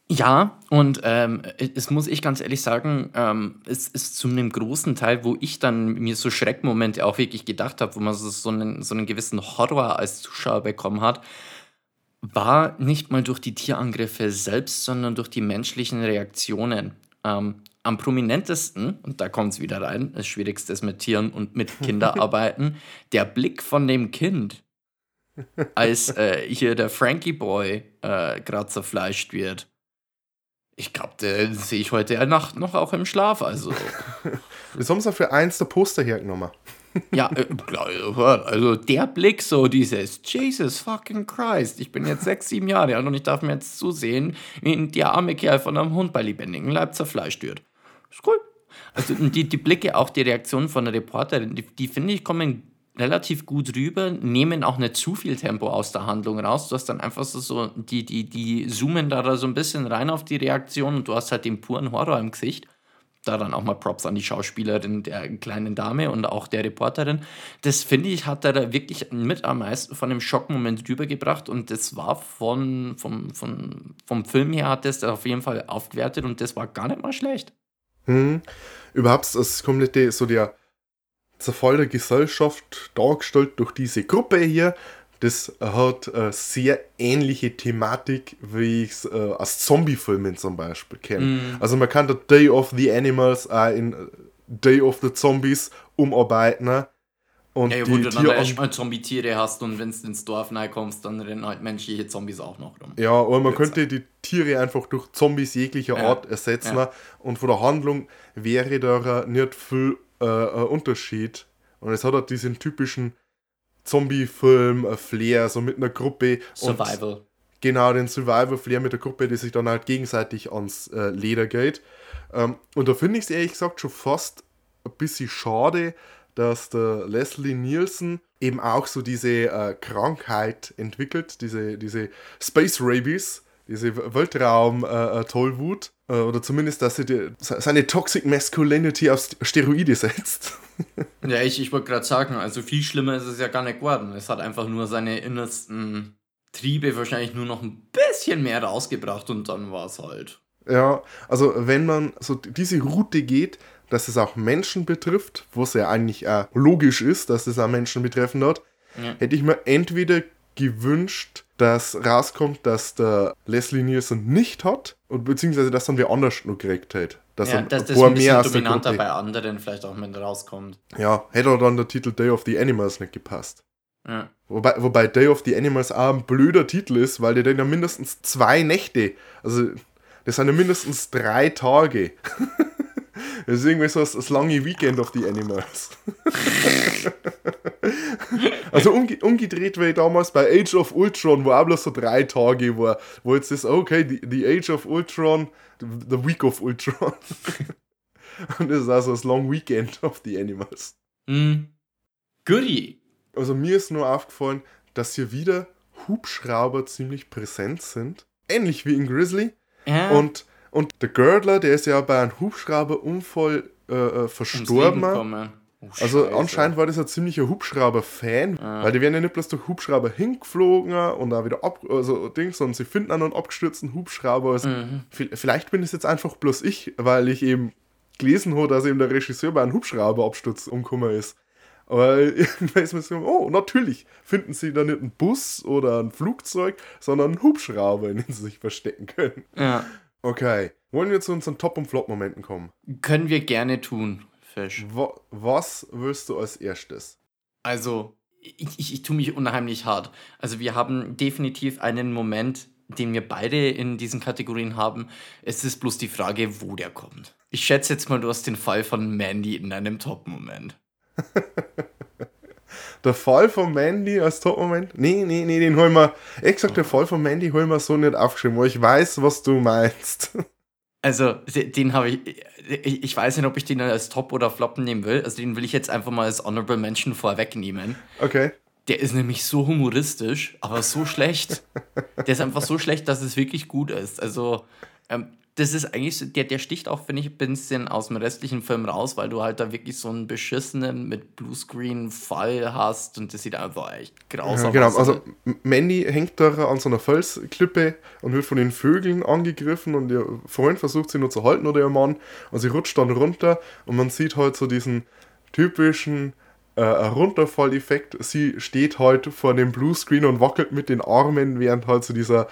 ja, und ähm, es muss ich ganz ehrlich sagen, ähm, es ist zu einem großen Teil, wo ich dann mir so Schreckmomente auch wirklich gedacht habe, wo man so, so, einen, so einen gewissen Horror als Zuschauer bekommen hat, war nicht mal durch die Tierangriffe selbst, sondern durch die menschlichen Reaktionen. Ähm, am prominentesten, und da kommt es wieder rein, das Schwierigste ist mit Tieren und mit Kinderarbeiten, der Blick von dem Kind, als äh, hier der Frankie Boy äh, gerade zerfleischt wird. Ich glaube, den sehe ich heute Nacht noch auch im Schlaf. Also, Das haben sie für eins der Poster hergenommen. Ja, äh, also der Blick, so dieses Jesus fucking Christ, ich bin jetzt sechs, sieben Jahre alt und ich darf mir jetzt zusehen, wie der arme Kerl von einem Hund bei lebendigem Leib zerfleischt wird. Ist cool. Also die, die Blicke, auch die Reaktionen von der Reporterin, die, die finde ich kommen relativ gut rüber, nehmen auch nicht zu viel Tempo aus der Handlung raus. Du hast dann einfach so, so die, die, die zoomen da so ein bisschen rein auf die Reaktion und du hast halt den puren Horror im Gesicht. Da dann auch mal Props an die Schauspielerin der kleinen Dame und auch der Reporterin. Das finde ich, hat er da wirklich mit am meisten von dem Schockmoment rübergebracht und das war von, vom, vom, vom Film her hat das auf jeden Fall aufgewertet und das war gar nicht mal schlecht. Hm. Überhaupt das komplette, so der Zerfall der Gesellschaft dargestellt durch diese Gruppe hier. Das hat äh, sehr ähnliche Thematik, wie ich es äh, aus Zombie-Filmen zum Beispiel kenne. Also man kann da Day of the Animals auch in äh, Day of the Zombies umarbeiten. ne? Und Ja, wo du dann erstmal Zombie-Tiere hast und wenn du ins Dorf kommst, dann rennen halt menschliche Zombies auch noch rum. Ja, aber man könnte die Tiere einfach durch Zombies jeglicher Ja. Art ersetzen. Ja. Und von der Handlung wäre da nicht viel äh, Unterschied. Und es hat halt diesen typischen Zombie-Film-Flair, so mit einer Gruppe. Und Survival. genau, den Survival-Flair mit der Gruppe, die sich dann halt gegenseitig ans äh, Leder geht. Ähm, und da finde ich es ehrlich gesagt schon fast ein bisschen schade, dass der Leslie Nielsen eben auch so diese äh, Krankheit entwickelt, diese, diese Space Rabies, diese Weltraum-Tollwut. Äh, oder zumindest, dass er die, se- seine Toxic Masculinity auf Steroide setzt. Ja, ich, ich wollte gerade sagen, also viel schlimmer ist es ja gar nicht geworden. Es hat einfach nur seine innersten Triebe wahrscheinlich nur noch ein bisschen mehr rausgebracht und dann war es halt. Ja, also wenn man so diese Route geht, dass es auch Menschen betrifft, wo es ja eigentlich auch logisch ist, dass es auch Menschen betreffen hat, Ja. hätte ich mir entweder gewünscht, dass rauskommt, dass der Leslie Nielsen nicht hat, und beziehungsweise dass dann wer anders noch gekriegt hat. Dass Ja, er dass das ein bisschen dominanter bei anderen vielleicht auch mit rauskommt. Ja, hätte auch dann der Titel Day of the Animals nicht gepasst. Ja. Wobei, wobei Day of the Animals auch ein blöder Titel ist, weil der dann ja mindestens zwei Nächte, also das sind ja mindestens drei Tage. Das ist irgendwie so das, lange Weekend of the Animals. also umge umgedreht wie damals bei Age of Ultron, wo auch bloß so drei Tage war, wo jetzt ist, okay, the, the Age of Ultron, the Week of Ultron. Und das ist also das Long Weekend of the Animals. Hm. Goodie. Also mir ist nur aufgefallen, dass hier wieder Hubschrauber ziemlich präsent sind. Ähnlich wie in Grizzly. Ja. Und, und der Girdler, der ist ja bei einem Hubschrauberunfall äh, äh, verstorben. Oh, Also anscheinend war das ein ziemlicher Hubschrauber-Fan, weil die werden ja nicht bloß durch Hubschrauber hingeflogen und auch wieder ab, also Dings, sondern sie finden einen abgestürzten Hubschrauber. Also, Mhm. vi- Vielleicht bin es jetzt einfach bloß ich, weil ich eben gelesen habe, dass eben der Regisseur bei einem Hubschrauberabsturz umgekommen ist. Aber irgendwann ist mir so, oh, natürlich finden sie da nicht einen Bus oder ein Flugzeug, sondern einen Hubschrauber, in den sie sich verstecken können. Ja. Okay, wollen wir zu unseren Top- und Flop-Momenten kommen? Können wir gerne tun, Fisch. Wa was willst du als erstes? Also, ich, ich, ich tue mich unheimlich hart. Also, wir haben definitiv einen Moment, den wir beide in diesen Kategorien haben. Es ist bloß die Frage, wo der kommt. Ich schätze jetzt mal, du hast den Fall von Mandy in einem Top-Moment. Der Fall von Mandy als Top-Moment? Nee, nee, nee, den holen wir. Ehrlich gesagt, der Fall von Mandy holen wir so nicht aufgeschrieben, weil ich weiß, was du meinst. Also, de- den habe ich. Ich ich weiß nicht, ob ich den als Top oder Flop nehmen will. Also, den will ich jetzt einfach mal als Honorable Mention vorwegnehmen. Okay. Der ist nämlich so humoristisch, aber so schlecht. Der ist einfach so schlecht, dass es wirklich gut ist. Also, ähm, das ist eigentlich, so- der, der sticht auch, finde ich, ein bisschen aus dem restlichen Film raus, weil du halt da wirklich so einen beschissenen mit Bluescreen-Fall hast und das sieht einfach echt Ja, grausam genau, aus. also M- Mandy hängt da an so einer Felsklippe und wird von den Vögeln angegriffen und ihr Freund versucht sie nur zu halten oder ihr Mann und sie rutscht dann runter und man sieht halt so diesen typischen äh, Runterfall-Effekt. Sie steht halt vor dem Bluescreen und wackelt mit den Armen, während halt so dieser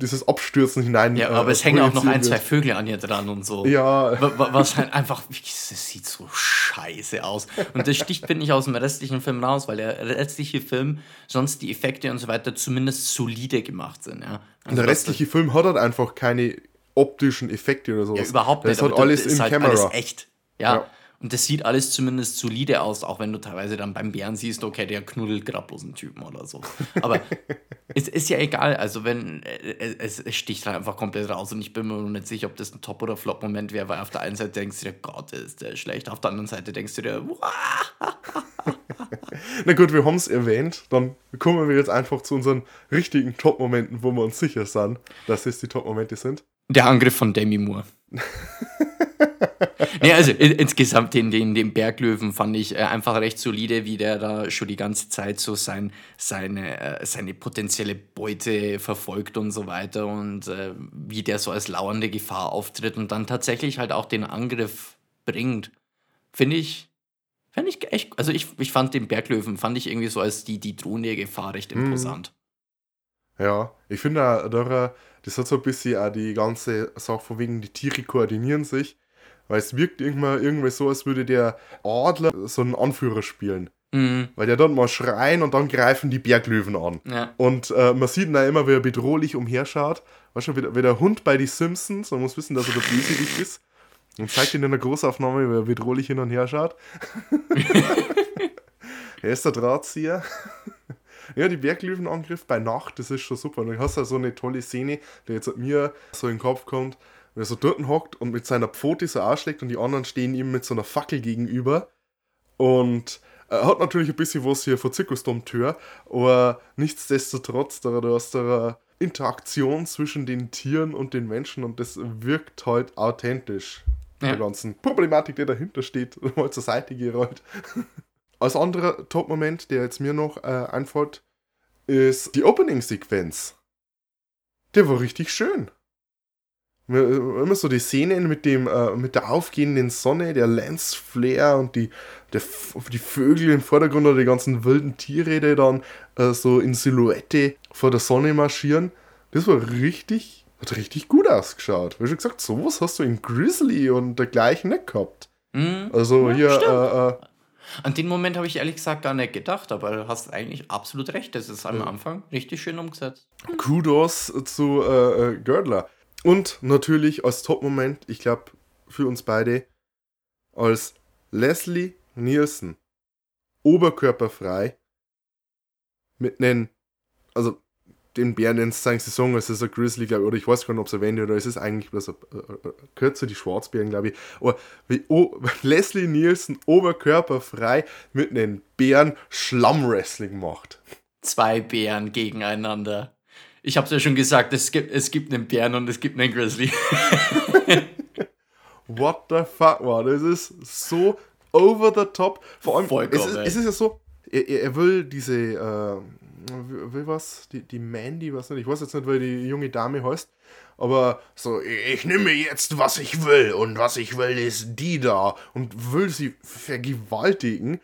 dieses Abstürzen hinein. Ja, äh, aber es hängen auch noch ein, zwei. Vögel an ihr dran und so. Ja. Wa- wa- Was halt einfach, das sieht so scheiße aus. Und das sticht, finde ich, aus dem restlichen Film raus, weil der restliche Film sonst die Effekte und so weiter zumindest solide gemacht sind. Ja. Und Also der das- restliche Film hat halt einfach keine optischen Effekte oder sowas. Ja, überhaupt Das nicht. hat aber alles das in halt Kamera. alles echt. Ja. Ja. Und das sieht alles zumindest solide aus, auch wenn du teilweise dann beim Bären siehst, okay, der knuddelt gerade bloß einen Typen oder so. Aber es ist ja egal. Also, wenn äh, es, es sticht halt einfach komplett raus und ich bin mir noch nicht sicher, ob das ein Top- oder Flop-Moment wäre, weil auf der einen Seite denkst du dir, Gott, ist der schlecht. Auf der anderen Seite denkst du dir. Na gut, wir haben es erwähnt. Dann kommen wir jetzt einfach zu unseren richtigen Top-Momenten, wo wir uns sicher sind, dass es die Top-Momente sind. Der Angriff von Demi Moore. nee, also in, insgesamt den, den, den Berglöwen fand ich äh, einfach recht solide, wie der da schon die ganze Zeit so sein, seine, äh, seine potenzielle Beute verfolgt und so weiter und äh, wie der so als lauernde Gefahr auftritt und dann tatsächlich halt auch den Angriff bringt. Finde ich, finde ich echt, also ich, ich fand den Berglöwen, fand ich irgendwie so als die, die drohende Gefahr recht imposant. Ja, ich finde auch, da, das hat so ein bisschen auch die ganze Sache von wegen, die Tiere koordinieren sich. Weil es wirkt irgendwann irgendwie so, als würde der Adler so einen Anführer spielen. Mhm. Weil der dann mal schreien und dann greifen die Berglöwen an. Ja. Und äh, man sieht ihn auch immer, wie er bedrohlich umherschaut. Weißt du, wie, der- wie der Hund bei die Simpsons, man muss wissen, dass er der Bösewicht ist. Und zeigt ihn in einer Großaufnahme, wie er bedrohlich hin und her schaut. er ist der Drahtzieher. ja, die Berglöwenangriff bei Nacht, das ist schon super. Und du hast ja so eine tolle Szene, die jetzt mir so in den Kopf kommt, wie er so dort hockt und mit seiner Pfote so ausschlägt und die anderen stehen ihm mit so einer Fackel gegenüber. Und er hat natürlich ein bisschen was hier von Zirkusdompteur, aber nichtsdestotrotz, da du hast da eine Interaktion zwischen den Tieren und den Menschen und das wirkt halt authentisch. Ja. Der ganzen Problematik, die dahinter steht, mal zur Seite gerollt. Als anderer Top-Moment, der jetzt mir noch äh, einfällt, ist die Opening-Sequenz. Der war richtig schön. Immer so die Szenen mit dem, äh, mit der aufgehenden Sonne, der Lensflare und die, der, die Vögel im Vordergrund oder die ganzen wilden Tiere, die dann äh, so in Silhouette vor der Sonne marschieren. Das war richtig, hat richtig gut ausgeschaut. Wie schon gesagt, sowas hast du in Grizzly und dergleichen nicht gehabt. Mhm. Also Ja, hier, äh, äh, An den Moment habe ich ehrlich gesagt gar nicht gedacht, aber du hast eigentlich absolut recht. Das ist am Anfang richtig schön umgesetzt. Kudos zu äh, äh, Girdler. Und natürlich als Top-Moment, ich glaube, für uns beide, als Leslie Nielsen oberkörperfrei mit einem, also den Bären nennt sie sagen, es ist ein Grizzly, glaube ich, oder ich weiß gar nicht, ob es erwähnt oder es ist eigentlich bloß ein, äh, äh, gehört zu die Schwarzbären, glaube ich. Aber wie o Leslie Nielsen oberkörperfrei mit einem Bären Schlammwrestling macht. Zwei Bären gegeneinander. Ich habe es ja schon gesagt, es gibt, es gibt einen Bären und es gibt einen Grizzly. What the fuck, man? Das ist so over the top. Vor allem, es ist, es ist ja so, er, er er will diese, äh, will was, die, die Mandy, was nicht, ich weiß jetzt nicht, wie die junge Dame heißt, aber so, ich nehme jetzt, was ich will und was ich will ist die da und will sie vergewaltigen.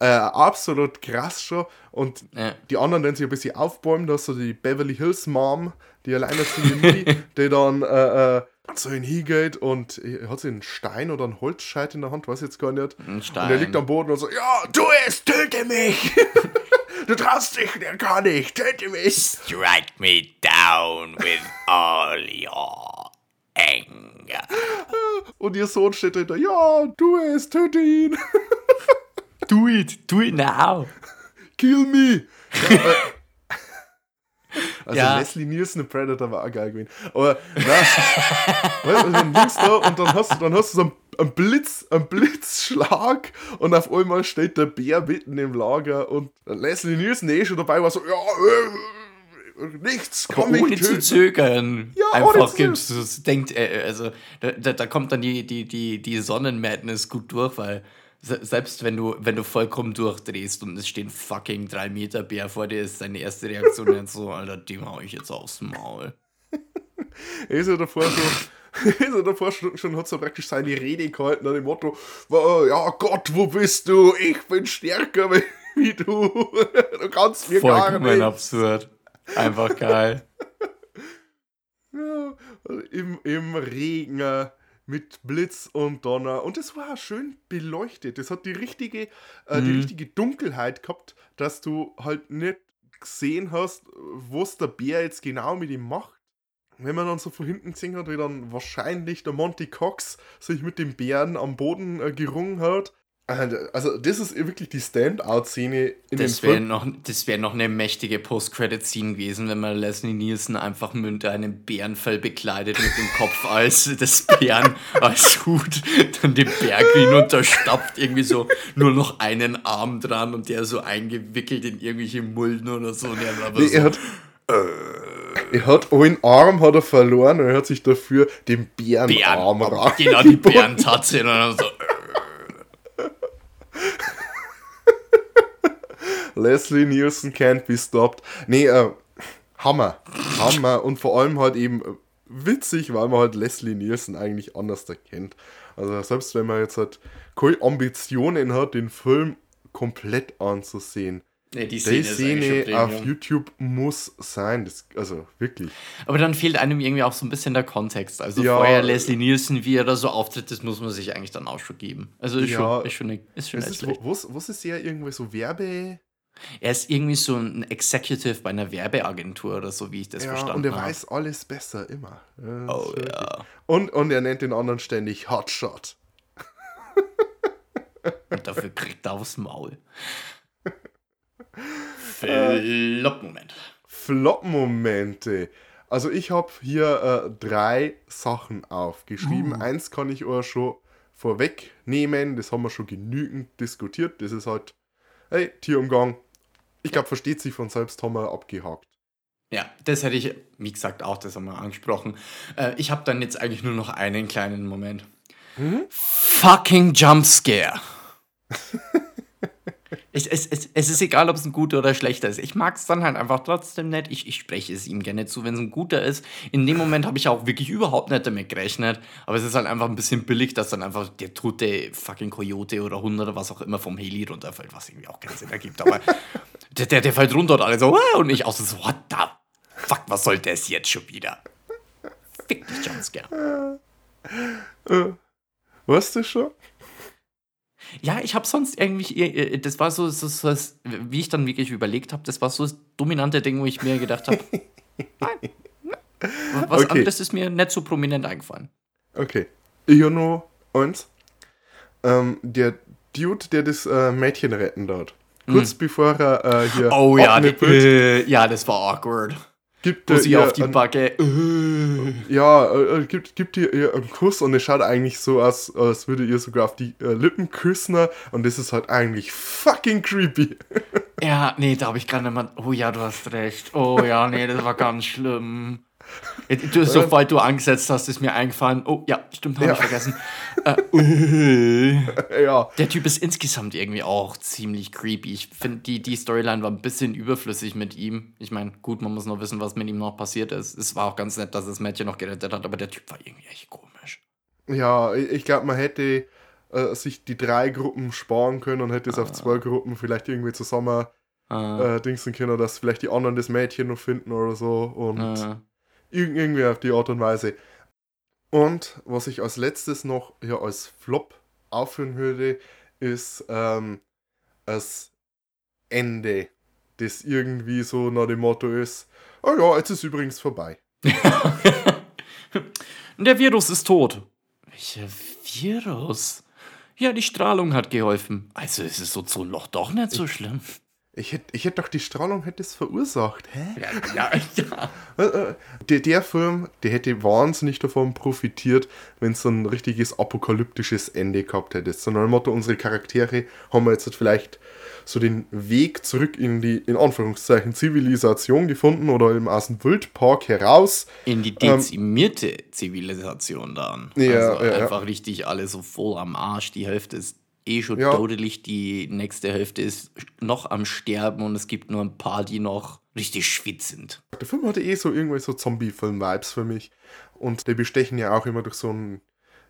Äh, absolut krass schon. Und Ja. die anderen, wenn sie ein bisschen aufbäumen, da ist so die Beverly Hills Mom, die alleinerziehende Mutti, die dann äh, äh, zu ihm hingeht und er hat sie einen Stein oder einen Holzscheit in der Hand, weiß ich jetzt gar nicht. Ein Und Stein. er liegt am Boden und so, ja, tu es, töte mich! du traust dich, der kann nicht, töte mich! Strike me down with all your anger. Und ihr Sohn steht dahinter, ja, tu es, töte ihn! Do it, do it now. Kill me! Ja, äh, also Ja. Leslie Nielsen, Predator, war auch geil gewesen. Aber na, weißt dann liegst du da und dann hast du, dann hast du so einen, einen Blitz, einen Blitzschlag und auf einmal steht der Bär mitten im Lager und Leslie Nielsen eh schon dabei war so, ja, äh, nichts, komm ohne mich zu zögern. Ja, ohne Einfach gibst du. Denkt, äh, also, da, da, da kommt dann die, die, die, die Sonnenmadness gut durch, weil se- selbst wenn du, wenn du vollkommen durchdrehst und es steht ein fucking 3 Meter Bär vor dir, ist deine erste Reaktion jetzt so, Alter, dem hau ich jetzt aufs Maul. Er ist ja davor so. Ist er davor schon, schon hat so praktisch seine Rede gehalten nach dem Motto, "Wa- ja Gott, wo bist du? Ich bin stärker wie, du. Du kannst mir gar Vollkommen nicht. absurd. Einfach geil. im, im Regen äh, mit Blitz und Donner. Und es war schön beleuchtet. Es hat die richtige, äh, die richtige Dunkelheit gehabt, dass du halt nicht gesehen hast, was der Bär jetzt genau mit ihm macht. Wenn man dann so von hinten gesehen hat, wie dann wahrscheinlich der Monty Cox sich mit dem Bären am Boden äh, gerungen hat. Äh, Also, das ist wirklich die Standout-Szene in Das dem wäre Film. noch, das wär noch eine mächtige Post-Credit-Scene gewesen, wenn man Leslie Nielsen einfach mit einem Bärenfell bekleidet mit dem Kopf als des Bären als Hut, dann den Berg hinunterstapft, irgendwie so nur noch einen Arm dran und der so eingewickelt in irgendwelche Mulden oder so. Und er aber Nee, so, er hat, er hat einen Arm hat er verloren und er hat sich dafür den Bärenarm Bären, genau die Bärentatze und dann so, Leslie Nielsen can't be stopped. Nee, äh, Hammer. Hammer. Und vor allem halt eben äh, witzig, weil man halt Leslie Nielsen eigentlich anders erkennt. Also selbst wenn man jetzt halt keine Ambitionen hat, den Film komplett anzusehen. nee, die Die Szene, schon Szene auf. YouTube muss sein. Das, also wirklich. Aber dann fehlt einem irgendwie auch so ein bisschen der Kontext. Also Ja. vorher Leslie Nielsen, wie er da so auftritt, das muss man sich eigentlich dann auch schon geben. Also ist Ja. schon, ist schon, ist schon ist, was, was ist ja irgendwie so Werbe... Er ist irgendwie so ein Executive bei einer Werbeagentur oder so, wie ich das Ja, verstanden und er habe. weiß alles besser, immer. Das Oh ja. Und, und er nennt den anderen ständig Hotshot. Und dafür kriegt er aufs Maul. Flop-Moment. Flop-Momente. Also ich habe hier äh, drei Sachen aufgeschrieben. Uh. Eins kann ich auch schon vorwegnehmen. Das haben wir schon genügend diskutiert. Das ist halt, hey, Tierumgang. Ich glaube, versteht sich von selbst, haben wir abgehakt. Ja, das hätte ich, wie gesagt, auch das haben wir angesprochen. Äh, ich habe dann jetzt eigentlich nur noch einen kleinen Moment. Fucking Jumpscare. ich, es, es, es ist egal, ob es ein guter oder schlechter ist. Ich mag es dann halt einfach trotzdem nicht. Ich, ich spreche es ihm gerne zu, wenn es ein guter ist. In dem Moment habe ich auch wirklich überhaupt nicht damit gerechnet. Aber es ist halt einfach ein bisschen billig, dass dann einfach der tote fucking Coyote oder Hund oder was auch immer vom Heli runterfällt, was irgendwie auch keinen Sinn ergibt. Aber der, der, der fällt runter und alle so, "Ah", und ich auch so, what the fuck, was soll das jetzt schon wieder? Fick dich, Jumpscare. Weißt du schon? Ja, ich habe sonst irgendwie, äh, das war so, so das, wie ich dann wirklich überlegt habe, das war so das dominante Ding, wo ich mir gedacht habe, nein, ne. was Okay. anderes ist mir nicht so prominent eingefallen. Okay. Noch eins. Ähm, der Dude, der das äh, Mädchen retten dort. Kurz bevor er äh, hier. Oh ja, die, äh, ja, das war awkward. Gibt Wo sie auf die einen- Backe, äh, Ja, äh, äh, gibt, gibt ihr, ihr einen Kuss und es schaut eigentlich so aus, als würde ihr sogar auf die äh, Lippen küssen und das ist halt eigentlich fucking creepy. Ja, nee, da habe ich gerade mal. Oh ja, du hast recht. Oh ja, nee, das war ganz schlimm. Du, sobald du angesetzt hast, ist mir eingefallen. Oh ja, stimmt, habe Ja. ich vergessen. Äh, uh. ja, Der Typ ist insgesamt irgendwie auch ziemlich creepy. Ich finde, die, die Storyline war ein bisschen überflüssig mit ihm. Ich meine, gut, man muss noch wissen, was mit ihm noch passiert ist. Es war auch ganz nett, dass das Mädchen noch gerettet hat, aber der Typ war irgendwie echt komisch. ja, ich, glaube, man hätte äh, sich die drei Gruppen sparen können und hätte es auf zwei Gruppen vielleicht irgendwie zusammen Äh, äh, dingsen können, dass vielleicht die anderen das Mädchen noch finden oder so und äh, irg irgendwie auf die Art und Weise. Und was ich als letztes noch ja, als Flop aufführen würde, ist ähm, das Ende, das irgendwie so nach dem Motto ist, oh ja, jetzt ist übrigens vorbei. Der Virus ist tot. Welcher Virus? Ja, die Strahlung hat geholfen. Also ist es noch doch nicht so schlimm. Ich hätte ich hätt doch die Strahlung hätte es verursacht. Hä? Ja, ja, ja. Äh, äh, Der, der Film, der hätte wahnsinnig davon profitiert, wenn es so ein richtiges apokalyptisches Ende gehabt hätte. So dem Motto, unsere Charaktere haben wir jetzt vielleicht so den Weg zurück in die, in Anführungszeichen, Zivilisation gefunden oder eben aus dem Wildpark heraus. In die dezimierte Zivilisation dann. Ja, also ja, ja. einfach richtig alle so voll am Arsch. Die Hälfte ist eh schon Ja. todelig, die nächste Hälfte ist noch am Sterben und es gibt nur ein paar, die noch richtig schwitzend. Der Film hatte eh so irgendwie so Zombie-Film-Vibes für mich. Und die bestechen ja auch immer durch so ein,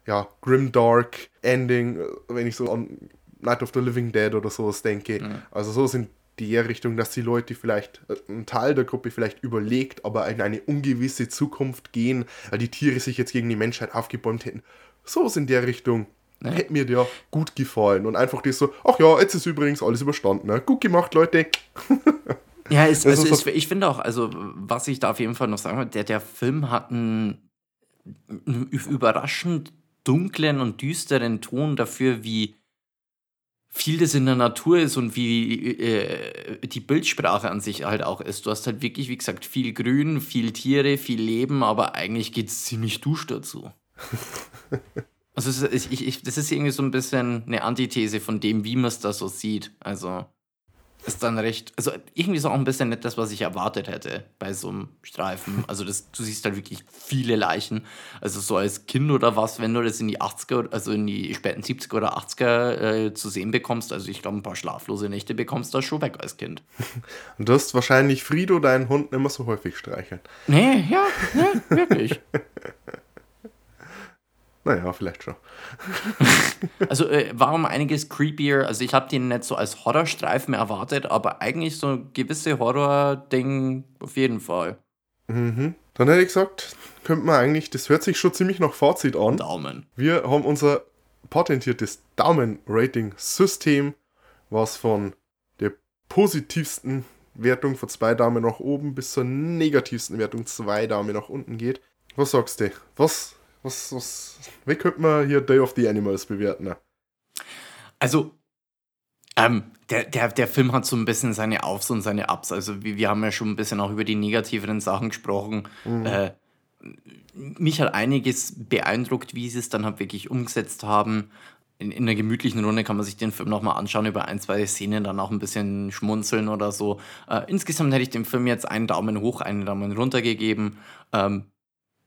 ja, grimdark Ending, äh, wenn ich so an Night of the Living Dead oder sowas denke. Also so sind der Richtung, dass die Leute vielleicht, äh, ein Teil der Gruppe vielleicht überlegt, aber in eine ungewisse Zukunft gehen, weil die Tiere sich jetzt gegen die Menschheit aufgebäumt hätten. So ist in der Richtung. Hätte mir der gut gefallen. Und einfach das so, ach ja, jetzt ist übrigens alles überstanden. Ne? Gut gemacht, Leute. Ja, Das also ist ich finde auch, also was ich da auf jeden Fall noch sagen will, der, der Film hat einen, einen überraschend dunklen und düsteren Ton dafür, wie viel das in der Natur ist und wie äh, die Bildsprache an sich halt auch ist. Du hast halt wirklich, wie gesagt, viel Grün, viel Tiere, viel Leben, aber eigentlich geht es ziemlich dusch dazu. Also ich, ich, das ist irgendwie so ein bisschen eine Antithese von dem, wie man es da so sieht. Also ist dann recht, also irgendwie ist auch ein bisschen nicht das, was ich erwartet hätte bei so einem Streifen. Also das, du siehst halt wirklich viele Leichen. Also so als Kind oder was, wenn du das in die 80er, also in die späten 70er oder 80er äh, zu sehen bekommst, also ich glaube ein paar schlaflose Nächte bekommst du das schon weg als Kind. Und du hast wahrscheinlich Frido, deinen Hund, nicht mehr so häufig streicheln. Nee, ja, ja wirklich. Naja, vielleicht schon. Also äh, war um einiges creepier. Also ich habe den nicht so als Horrorstreifen erwartet, aber eigentlich so ein gewisse Horror-Ding auf jeden Fall. Mhm. Dann hätte ich gesagt, könnte man eigentlich, das hört sich schon ziemlich nach Fazit an. Daumen. Wir haben unser patentiertes Daumen-Rating-System, was von der positivsten Wertung von zwei Daumen nach oben bis zur negativsten Wertung zwei Daumen nach unten geht. Was sagst du? Was, was, was, wie könnte man hier Day of the Animals bewerten? Also, ähm, der, der, der Film hat so ein bisschen seine Aufs und seine Ups. Also, wir, wir haben ja schon ein bisschen auch über die negativeren Sachen gesprochen. Äh, mich hat einiges beeindruckt, wie sie es dann halt wirklich umgesetzt haben. In, in einer gemütlichen Runde kann man sich den Film nochmal anschauen, über ein, zwei Szenen dann auch ein bisschen schmunzeln oder so. Äh, insgesamt hätte ich dem Film jetzt einen Daumen hoch, einen Daumen runter gegeben. Ähm,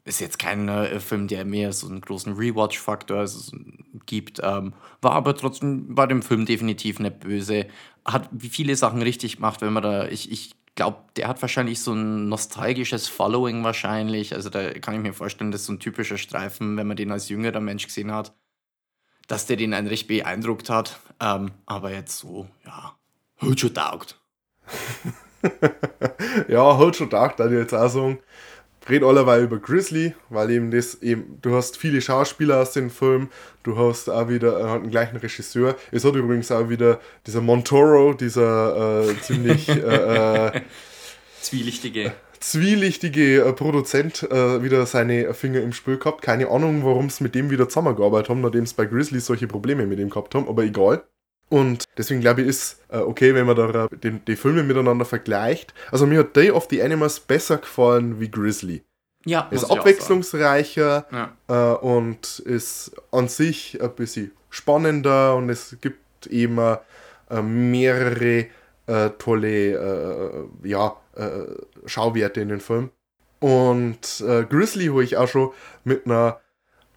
ist jetzt kein äh, Film, der mir so einen großen Rewatch-Faktor also, so gibt. Ähm, war aber trotzdem bei dem Film definitiv nicht böse. Hat viele Sachen richtig gemacht, wenn man da. Ich, ich glaube, der hat wahrscheinlich so ein nostalgisches Following wahrscheinlich. Also da kann ich mir vorstellen, das ist so ein typischer Streifen, wenn man den als jüngerer Mensch gesehen hat, dass der den einen recht beeindruckt hat. Ähm, aber jetzt so, ja, hat schon taugt. Ja, halt schon gedacht, da jetzt auch red allerweil über Grizzly, weil eben das eben, du hast viele Schauspieler aus dem Film, du hast auch wieder äh, den gleichen Regisseur. Es hat übrigens auch wieder dieser Montoro, dieser äh, ziemlich äh, äh, Zwielichtige. zwielichtige äh, Produzent äh, wieder seine Finger im Spiel gehabt. Keine Ahnung, warum sie mit dem wieder zusammengearbeitet haben, nachdem es bei Grizzly solche Probleme mit ihm gehabt haben, aber egal. Und deswegen glaube ich, ist äh, okay, wenn man da den, die Filme miteinander vergleicht. Also mir hat Day of the Animals besser gefallen wie Grizzly. Ja, Ist abwechslungsreicher. Ja. äh, und ist an sich ein bisschen spannender und es gibt eben äh, mehrere äh, tolle äh, ja, äh, Schauwerte in den Film. Und äh, Grizzly habe ich auch schon mit einer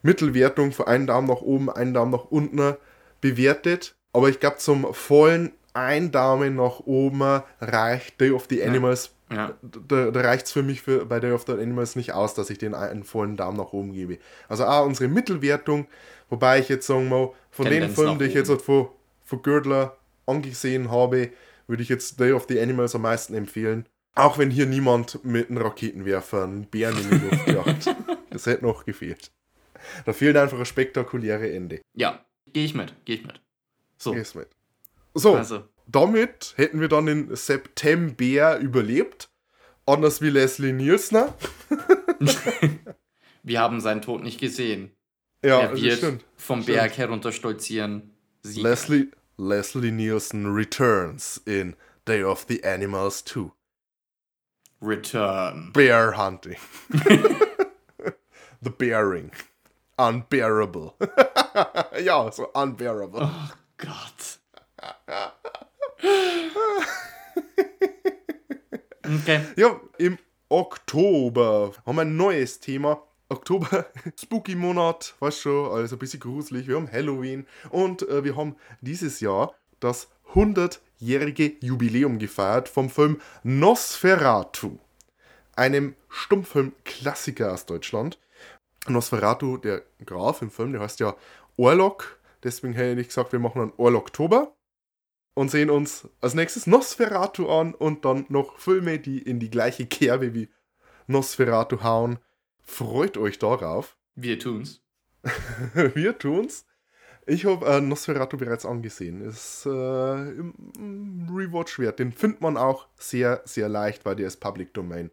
Mittelwertung von einen Daumen nach oben, einen Daumen nach unten bewertet. Aber ich glaube, zum vollen ein Daumen nach oben reicht Day of the Animals. Ja. Da, da reicht es für mich für, bei Day of the Animals nicht aus, dass ich den einen vollen Daumen nach oben gebe. Also auch unsere Mittelwertung, wobei ich jetzt sagen mal, von den Tendenz Filmen, nach die ich jetzt halt von, von Girdler angesehen habe, würde ich jetzt Day of the Animals am meisten empfehlen. Auch wenn hier niemand mit einem Raketenwerfer einen Bären in die Luft jagt. Das hätte noch gefehlt. Da fehlt einfach ein spektakuläre Ende. Ja, gehe ich mit, gehe ich mit. So, Geh's mit. So, also, damit hätten wir dann den September überlebt. Anders wie Leslie Nielsen. wir haben seinen Tod nicht gesehen. Ja, er wird stimmt. vom Stimmt. Berg herunterstolzieren. Sieg. Leslie, Leslie Nielsen returns in Day of the Animals 2. Return. Bear hunting. the bearing. Unbearable. ja, so unbearable. Oh Gott. okay. Ja, im Oktober haben wir ein neues Thema. Oktober, Spooky-Monat, weißt schon, also ein bisschen gruselig. Wir haben Halloween und äh, wir haben dieses Jahr das 100-jährige Jubiläum gefeiert vom Film Nosferatu, einem Stummfilm-Klassiker aus Deutschland. Nosferatu, der Graf im Film, der heißt ja Orlok, deswegen hätte ich gesagt, wir machen einen Orloktober. und sehen uns als nächstes Nosferatu an und dann noch Filme, die in die gleiche Kerbe wie Nosferatu hauen. Freut euch darauf. Wir tun's. Wir tun's. Ich habe äh, Nosferatu bereits angesehen. Ist äh, im, Rewatch wert. Den findet man auch sehr, sehr leicht, weil der ist Public Domain.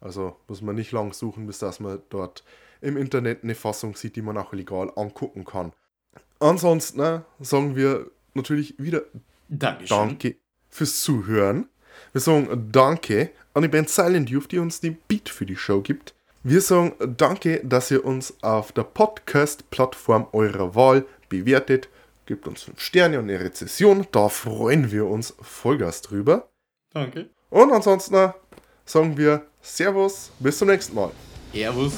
Also muss man nicht lang suchen, bis dass man dort im Internet eine Fassung sieht, die man auch legal angucken kann. Ansonsten ne, sagen wir natürlich wieder Dankeschön. Danke fürs Zuhören. Wir sagen Danke an die Band Silent Youth, die uns den Beat für die Show gibt. Wir sagen Danke, dass ihr uns auf der Podcast-Plattform eurer Wahl bewertet. Gebt uns 5 Sterne und eine Rezession. Da freuen wir uns Vollgas drüber. Danke. Und ansonsten sagen wir Servus, bis zum nächsten Mal. Servus.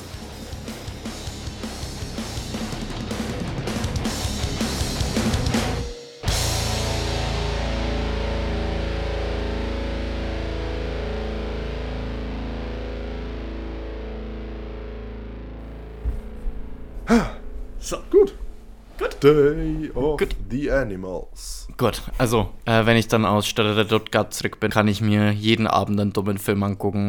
Day of Gut. the Animals. Gut, also, äh, wenn ich dann aus Stuttgart zurück bin, kann ich mir jeden Abend einen dummen Film angucken